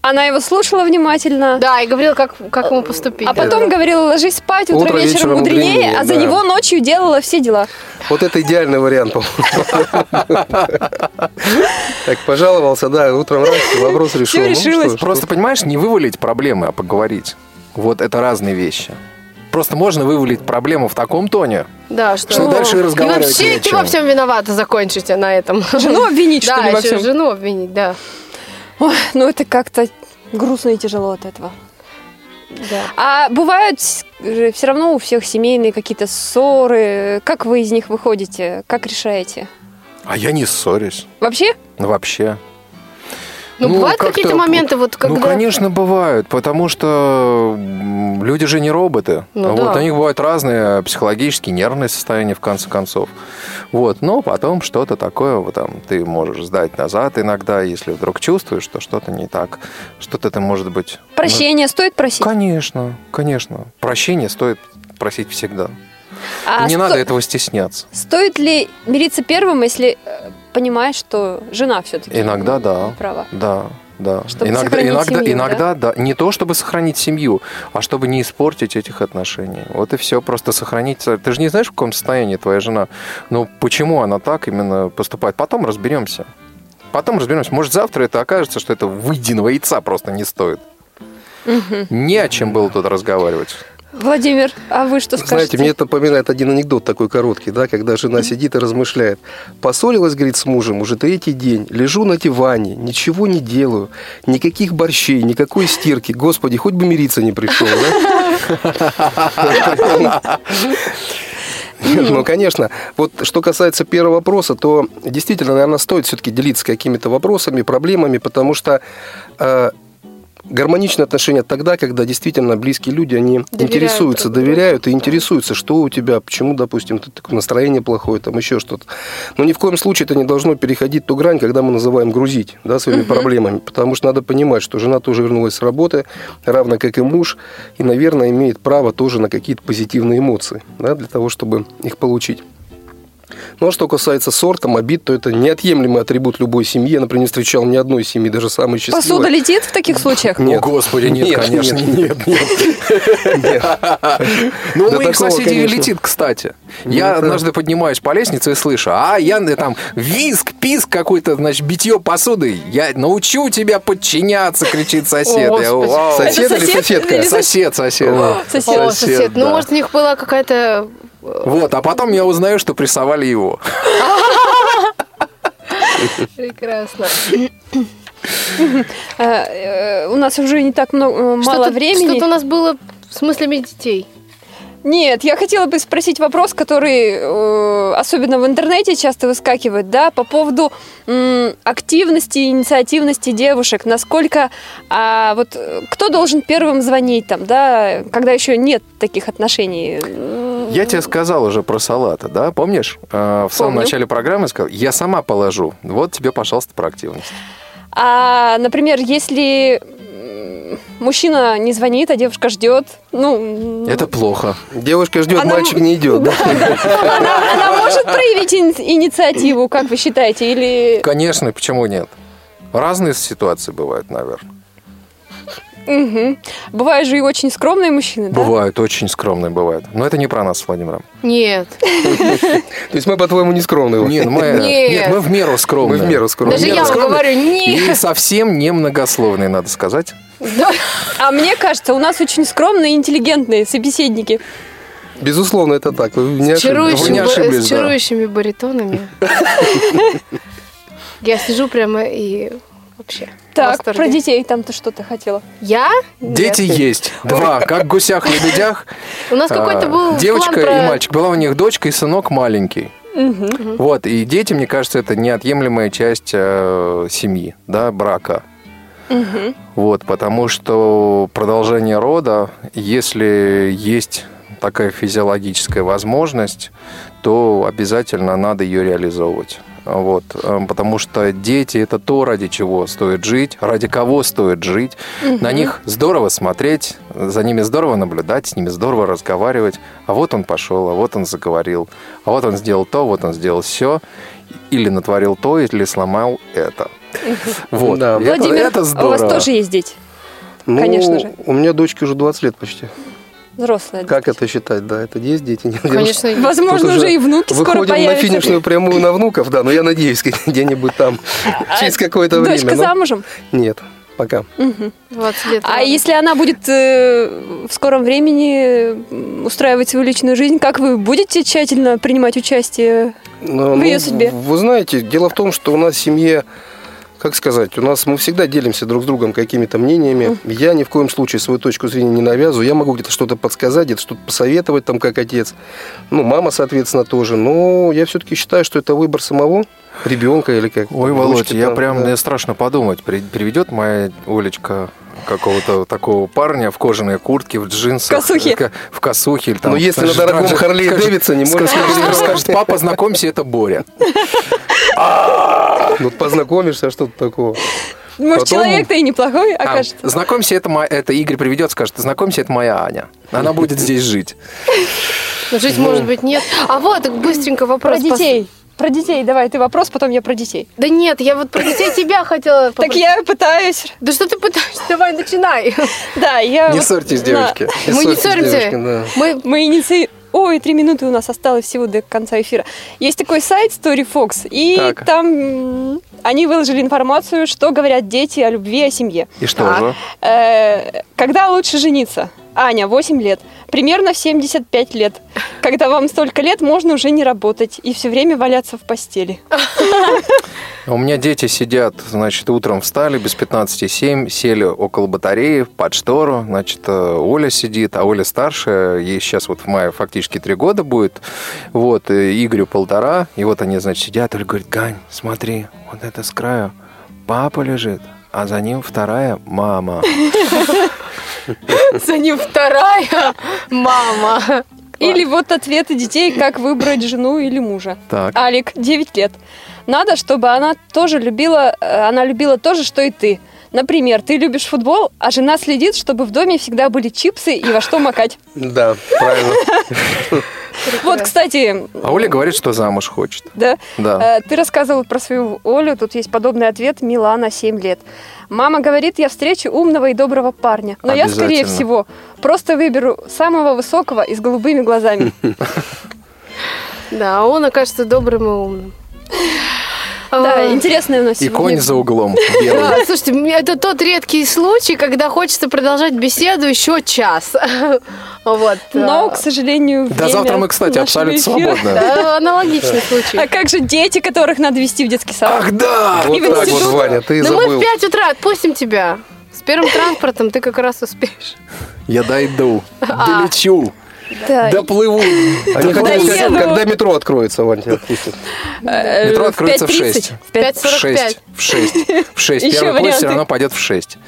она его слушала внимательно. Да, и говорила, как, как ему поступить. А потом говорила, ложись спать, утро, Утро вечером вечером мудренее, мудренее, а за да. него ночью делала все дела. Вот это идеальный вариант, по-моему. Так, пожаловался, да, утром раз, вопрос решил. Ну, Просто, понимаешь, не вывалить проблемы, а поговорить. Вот это разные вещи. Просто можно вывалить проблему в таком тоне, Да, что, Что дальше и И разговаривать вообще не о ты чем. во всем виновата, закончите на этом. Жену обвинить, что ли, во всем? жену обвинить, да. Ой, ну это как-то грустно и тяжело от этого. Да. А бывают все равно у всех семейные какие-то ссоры. Как вы из них выходите? Как решаете? а я не ссорюсь. Вообще? Ну, Вообще. Ну, бывают как-то- какие-то моменты, вот когда... Ну, конечно, бывают, потому что люди же не роботы. Ну, вот, да. У них бывают разные психологические, нервные состояния, в конце концов. Вот, но потом что-то такое, вот, там, ты можешь сдать назад иногда, если вдруг чувствуешь, что что-то не так. Что-то это может быть... Прощение стоит просить? Ну, конечно, конечно. Прощение стоит просить всегда. А И не сто- надо этого стесняться. Стоит ли мириться первым, если э, понимаешь, что жена все-таки Иногда да. права? Да, да. Чтобы иногда, иногда, семью, иногда да? Не то, чтобы сохранить семью, а чтобы не испортить этих отношений. Вот и все. Просто сохранить. Ты же не знаешь, в каком состоянии твоя жена. Ну, почему она так именно поступает? Потом разберемся. Потом разберемся. Может, завтра это окажется, что это выеденного яйца просто не стоит. Не о чем было тут разговаривать. Владимир, а вы что скажете? Знаете, мне это напоминает один анекдот такой короткий, да, когда жена сидит и размышляет. Поссорилась, говорит, с мужем уже третий день. Лежу на диване, ничего не делаю. Никаких борщей, никакой стирки. Господи, хоть бы мириться не пришел, да? Ну, конечно. Вот что касается первого вопроса, то действительно, наверное, стоит все-таки делиться какими-то вопросами, проблемами, потому что э, гармоничные отношения тогда, когда действительно близкие люди, они Доверяют интересуются, друг доверяют и интересуются, что у тебя, почему, допустим, ты такое настроение плохое, там еще что-то. Но ни в коем случае это не должно переходить ту грань, когда мы называем грузить да, своими проблемами, потому что надо понимать, что жена тоже вернулась с работы, равно как и муж, и, наверное, имеет право тоже на какие-то позитивные эмоции, да, для того, чтобы их получить. Ну, а что касается ссор, там, обид, то это неотъемлемый атрибут любой семьи. Я, например, не встречал ни одной семьи, даже самой счастливой. Посуда летит в таких случаях? Нет. О, Господи, нет, Нет, конечно, нет, нет. Ну, у моих соседей летит, кстати. Ну, Я однажды поднимаюсь по лестнице и слышу, а я э, там виск, писк какой-то, значит, битье посуды. Я научу тебя подчиняться, кричит сосед. Сосед или сосед соседка? Сосед, сосед. Сосед. Сосед. Ну, может, у них была какая-то... Вот, а потом я узнаю, что прессовали его. Прекрасно. Э, э, У нас уже не так много, э, мало времени. Что-то у нас было с мыслями детей. Нет, я хотела бы спросить вопрос, который э, особенно в интернете часто выскакивает, да, по поводу м, активности и инициативности девушек. Насколько, а, вот, э, кто должен первым звонить там, да, когда еще нет таких отношений? Я тебе сказал уже про салаты, да, помнишь? Э, В самом Помню. начале программы сказал, я сама положу. Вот тебе, пожалуйста, про активность. А, например, если мужчина не звонит, а девушка ждет, ну, Это плохо. Девушка ждет, Она- мальчик не идет. *laughs* да? она, она может проявить ини- инициативу, как вы считаете, или... Конечно, почему нет? Разные ситуации бывают, наверное. Мгм. Бывают же и очень скромные мужчины, да? Бывают, очень скромные бывают. Но это не про нас с Владимиром. Нет. То есть мы, по-твоему, не скромные? Нет, мы, Нет. нет, мы в меру скромные. Мы в меру скромные. Даже я вам говорю, нет. И совсем не многословные, надо сказать. А мне кажется, у нас очень скромные и интеллигентные собеседники. Безусловно, это так. Вы не ошиблись. Чарующим Вы не ба- ошиблись, с чарующими баритонами. *laughs* Я сижу прямо и вообще. Так, восторге. про детей там ты что-то хотела. Я? Дети Нет. есть. Два. Как в гусях-лебедях. У нас какой-то А, был Девочка и мальчик. Была у них дочка и сынок маленький. Вот, и дети, мне кажется, это неотъемлемая часть э, семьи, да, брака. Вот, потому что продолжение рода, если есть такая физиологическая возможность, то обязательно надо ее реализовывать. Вот, э, потому что дети это то, ради чего стоит жить, ради кого стоит жить. Мгм. На них здорово смотреть, за ними здорово наблюдать, с ними здорово разговаривать. А вот он пошел, а вот он заговорил, а вот он сделал то, вот он сделал все, или натворил то, или сломал это. Вот. Да. Это- Владимир, это у вас здорово. тоже есть дети? Ну, Конечно же. У меня дочке уже 20 лет почти. Взрослые. Как это считать? Да, это есть дети? Нет, Конечно, уж- Возможно, уже и внуки скоро Выходим на появятся. финишную прямую на внуков, да, но я надеюсь, *laughs* где-нибудь там через какое-то время. Дочка замужем? Нет, пока. Мгм. 20 лет. А если она будет э, в скором времени устраивать свою личную жизнь, как вы будете тщательно принимать участие Но, в ее ну, судьбе? Вы знаете, дело в том, что у нас в семье, как сказать, у нас мы всегда делимся друг с другом какими-то мнениями. Я ни в коем случае свою точку зрения не навязываю. Я могу где-то что-то подсказать, где-то что-то посоветовать, там, как отец. Ну, мама, соответственно, тоже. Но я все-таки считаю, что это выбор самого ребенка или как. Ой, Володь, я там, прям, да. мне страшно подумать, при- приведет моя Олечка какого-то такого парня в кожаной куртке, в джинсах. Косухе. э, В косухе. Или там, Ну, если на дорогом можно скажет, сказать. скажет, папа, знакомься, это Боря. *laughs* Ну, познакомишься, а что-то такого. Может, Потом- человек-то и неплохой А, окажется. знакомься, это, моя, это Игорь приведет, скажет, знакомься, это моя Аня. Она будет здесь жить. Но *laughs* жить, может быть, нет. А вот, быстренько вопрос. Про детей. Про детей, давай, ты вопрос, потом я про детей. Да нет, я вот про детей тебя хотела *laughs* Так я пытаюсь. Да что ты пытаешься? Давай, начинай. *laughs* Да, я... Не ссорьтесь, девочки. Мы не ссоримся. Мы, мы иници... Ой, три минуты у нас осталось всего до конца эфира. Есть такой сайт StoryFox, и Так. там они выложили информацию, что говорят дети о любви, о семье. И что же? Э, Когда лучше жениться? Аня, 8 лет. Примерно в 75 лет. Когда вам столько лет, можно уже не работать и все время валяться в постели. У меня дети сидят, значит, утром встали без 15,7, сели около батареи под штору, значит, э, Оля сидит, а Оля старшая, ей сейчас вот в мае фактически три года будет, вот, э, Игорю полтора, и вот они, значит, сидят, Оля говорит, Гань, смотри, вот это с краю папа лежит, а за ним вторая мама. *laughs* *laughs* За ним вторая мама. Или вот ответы детей, как выбрать жену или мужа. Так. Алик, 9 лет. Надо, чтобы она тоже любила, э, она любила то же, что и ты. Например, ты любишь футбол, а жена следит, чтобы в доме всегда были чипсы и во что макать. Да, правильно. *laughs* Вот, кстати, А Оля говорит, что замуж хочет. да, Да. э, ты рассказывал про свою Олю, тут есть подобный ответ, Милана, 7 лет. Мама говорит, я встречу умного и доброго парня. Но я, скорее всего, просто выберу самого высокого и с голубыми глазами. *laughs* Да, а он окажется добрым и умным. Да, интересная у нас И конь за углом *laughs* Да, белый. слушайте, это тот редкий случай, когда хочется продолжать беседу еще час. *laughs* Вот. Но, к сожалению, Да, время завтра мы, кстати, абсолютно свободны. Да, аналогичный случай. А как же дети, которых надо вести в детский сад? Ах, да! Вот так вот. Ваня, ты Ну мы в забыл. 5 утра отпустим тебя. С первым транспортом ты как раз успеешь. Я дойду, долечу, Да. доплыву. Они сказать, когда метро откроется, Вань, тебя отпустят. Э, Метро откроется в 5:30. 6. В пять- В 6. В 6. В 6. Еще Первый поезд все равно пойдет в 6.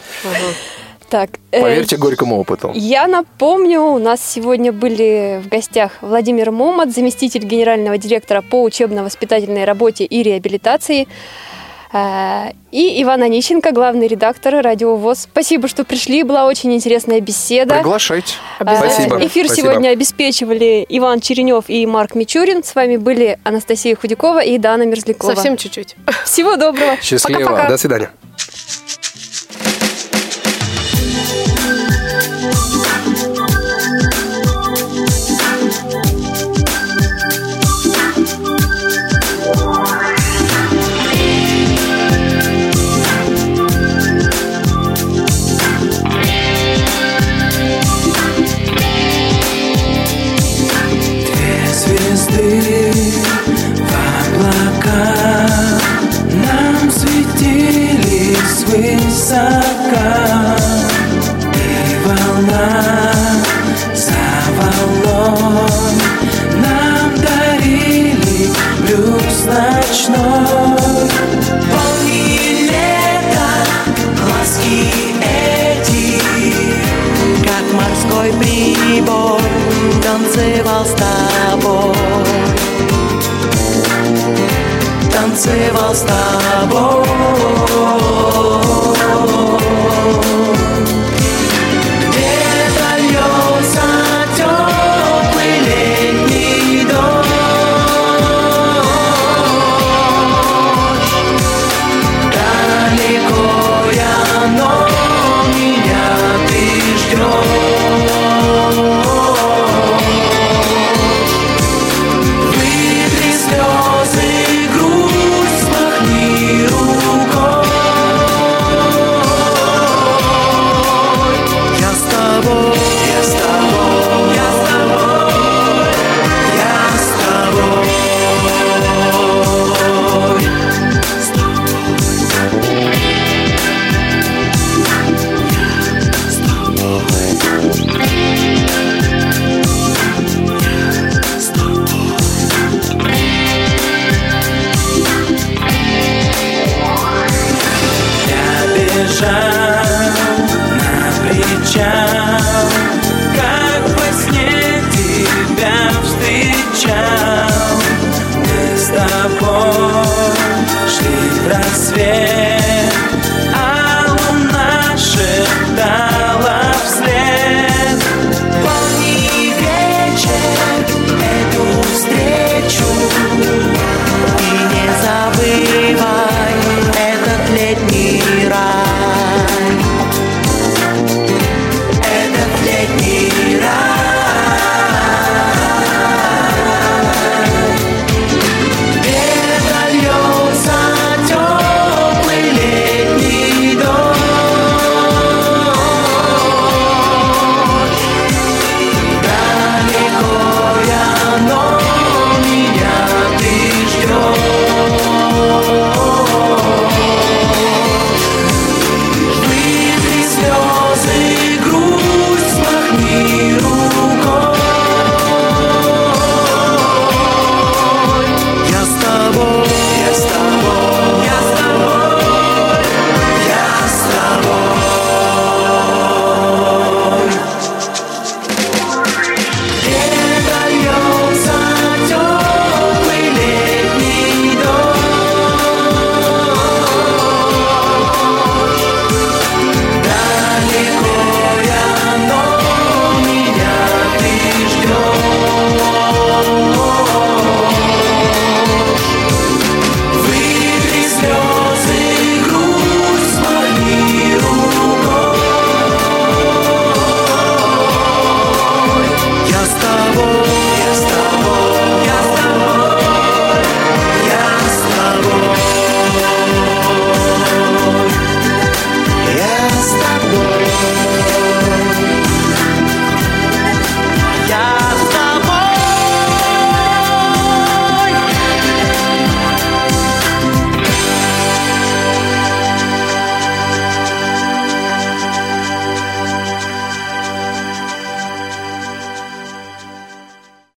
Так, э, Поверьте горькому опыту. Я напомню, у нас сегодня были в гостях Владимир Момот, заместитель генерального директора по учебно-воспитательной работе и реабилитации, э, и Иван Онищенко, главный редактор Радио ВОЗ. Спасибо, что пришли, была очень интересная беседа. Приглашайте. Э, Спасибо. Эфир Спасибо. сегодня обеспечивали Иван Черенев и Марк Мичурин. С вами были Анастасия Худякова и Дана Мерзлякова. Совсем чуть-чуть. Всего доброго. Счастливо. Пока-пока. До свидания. sun.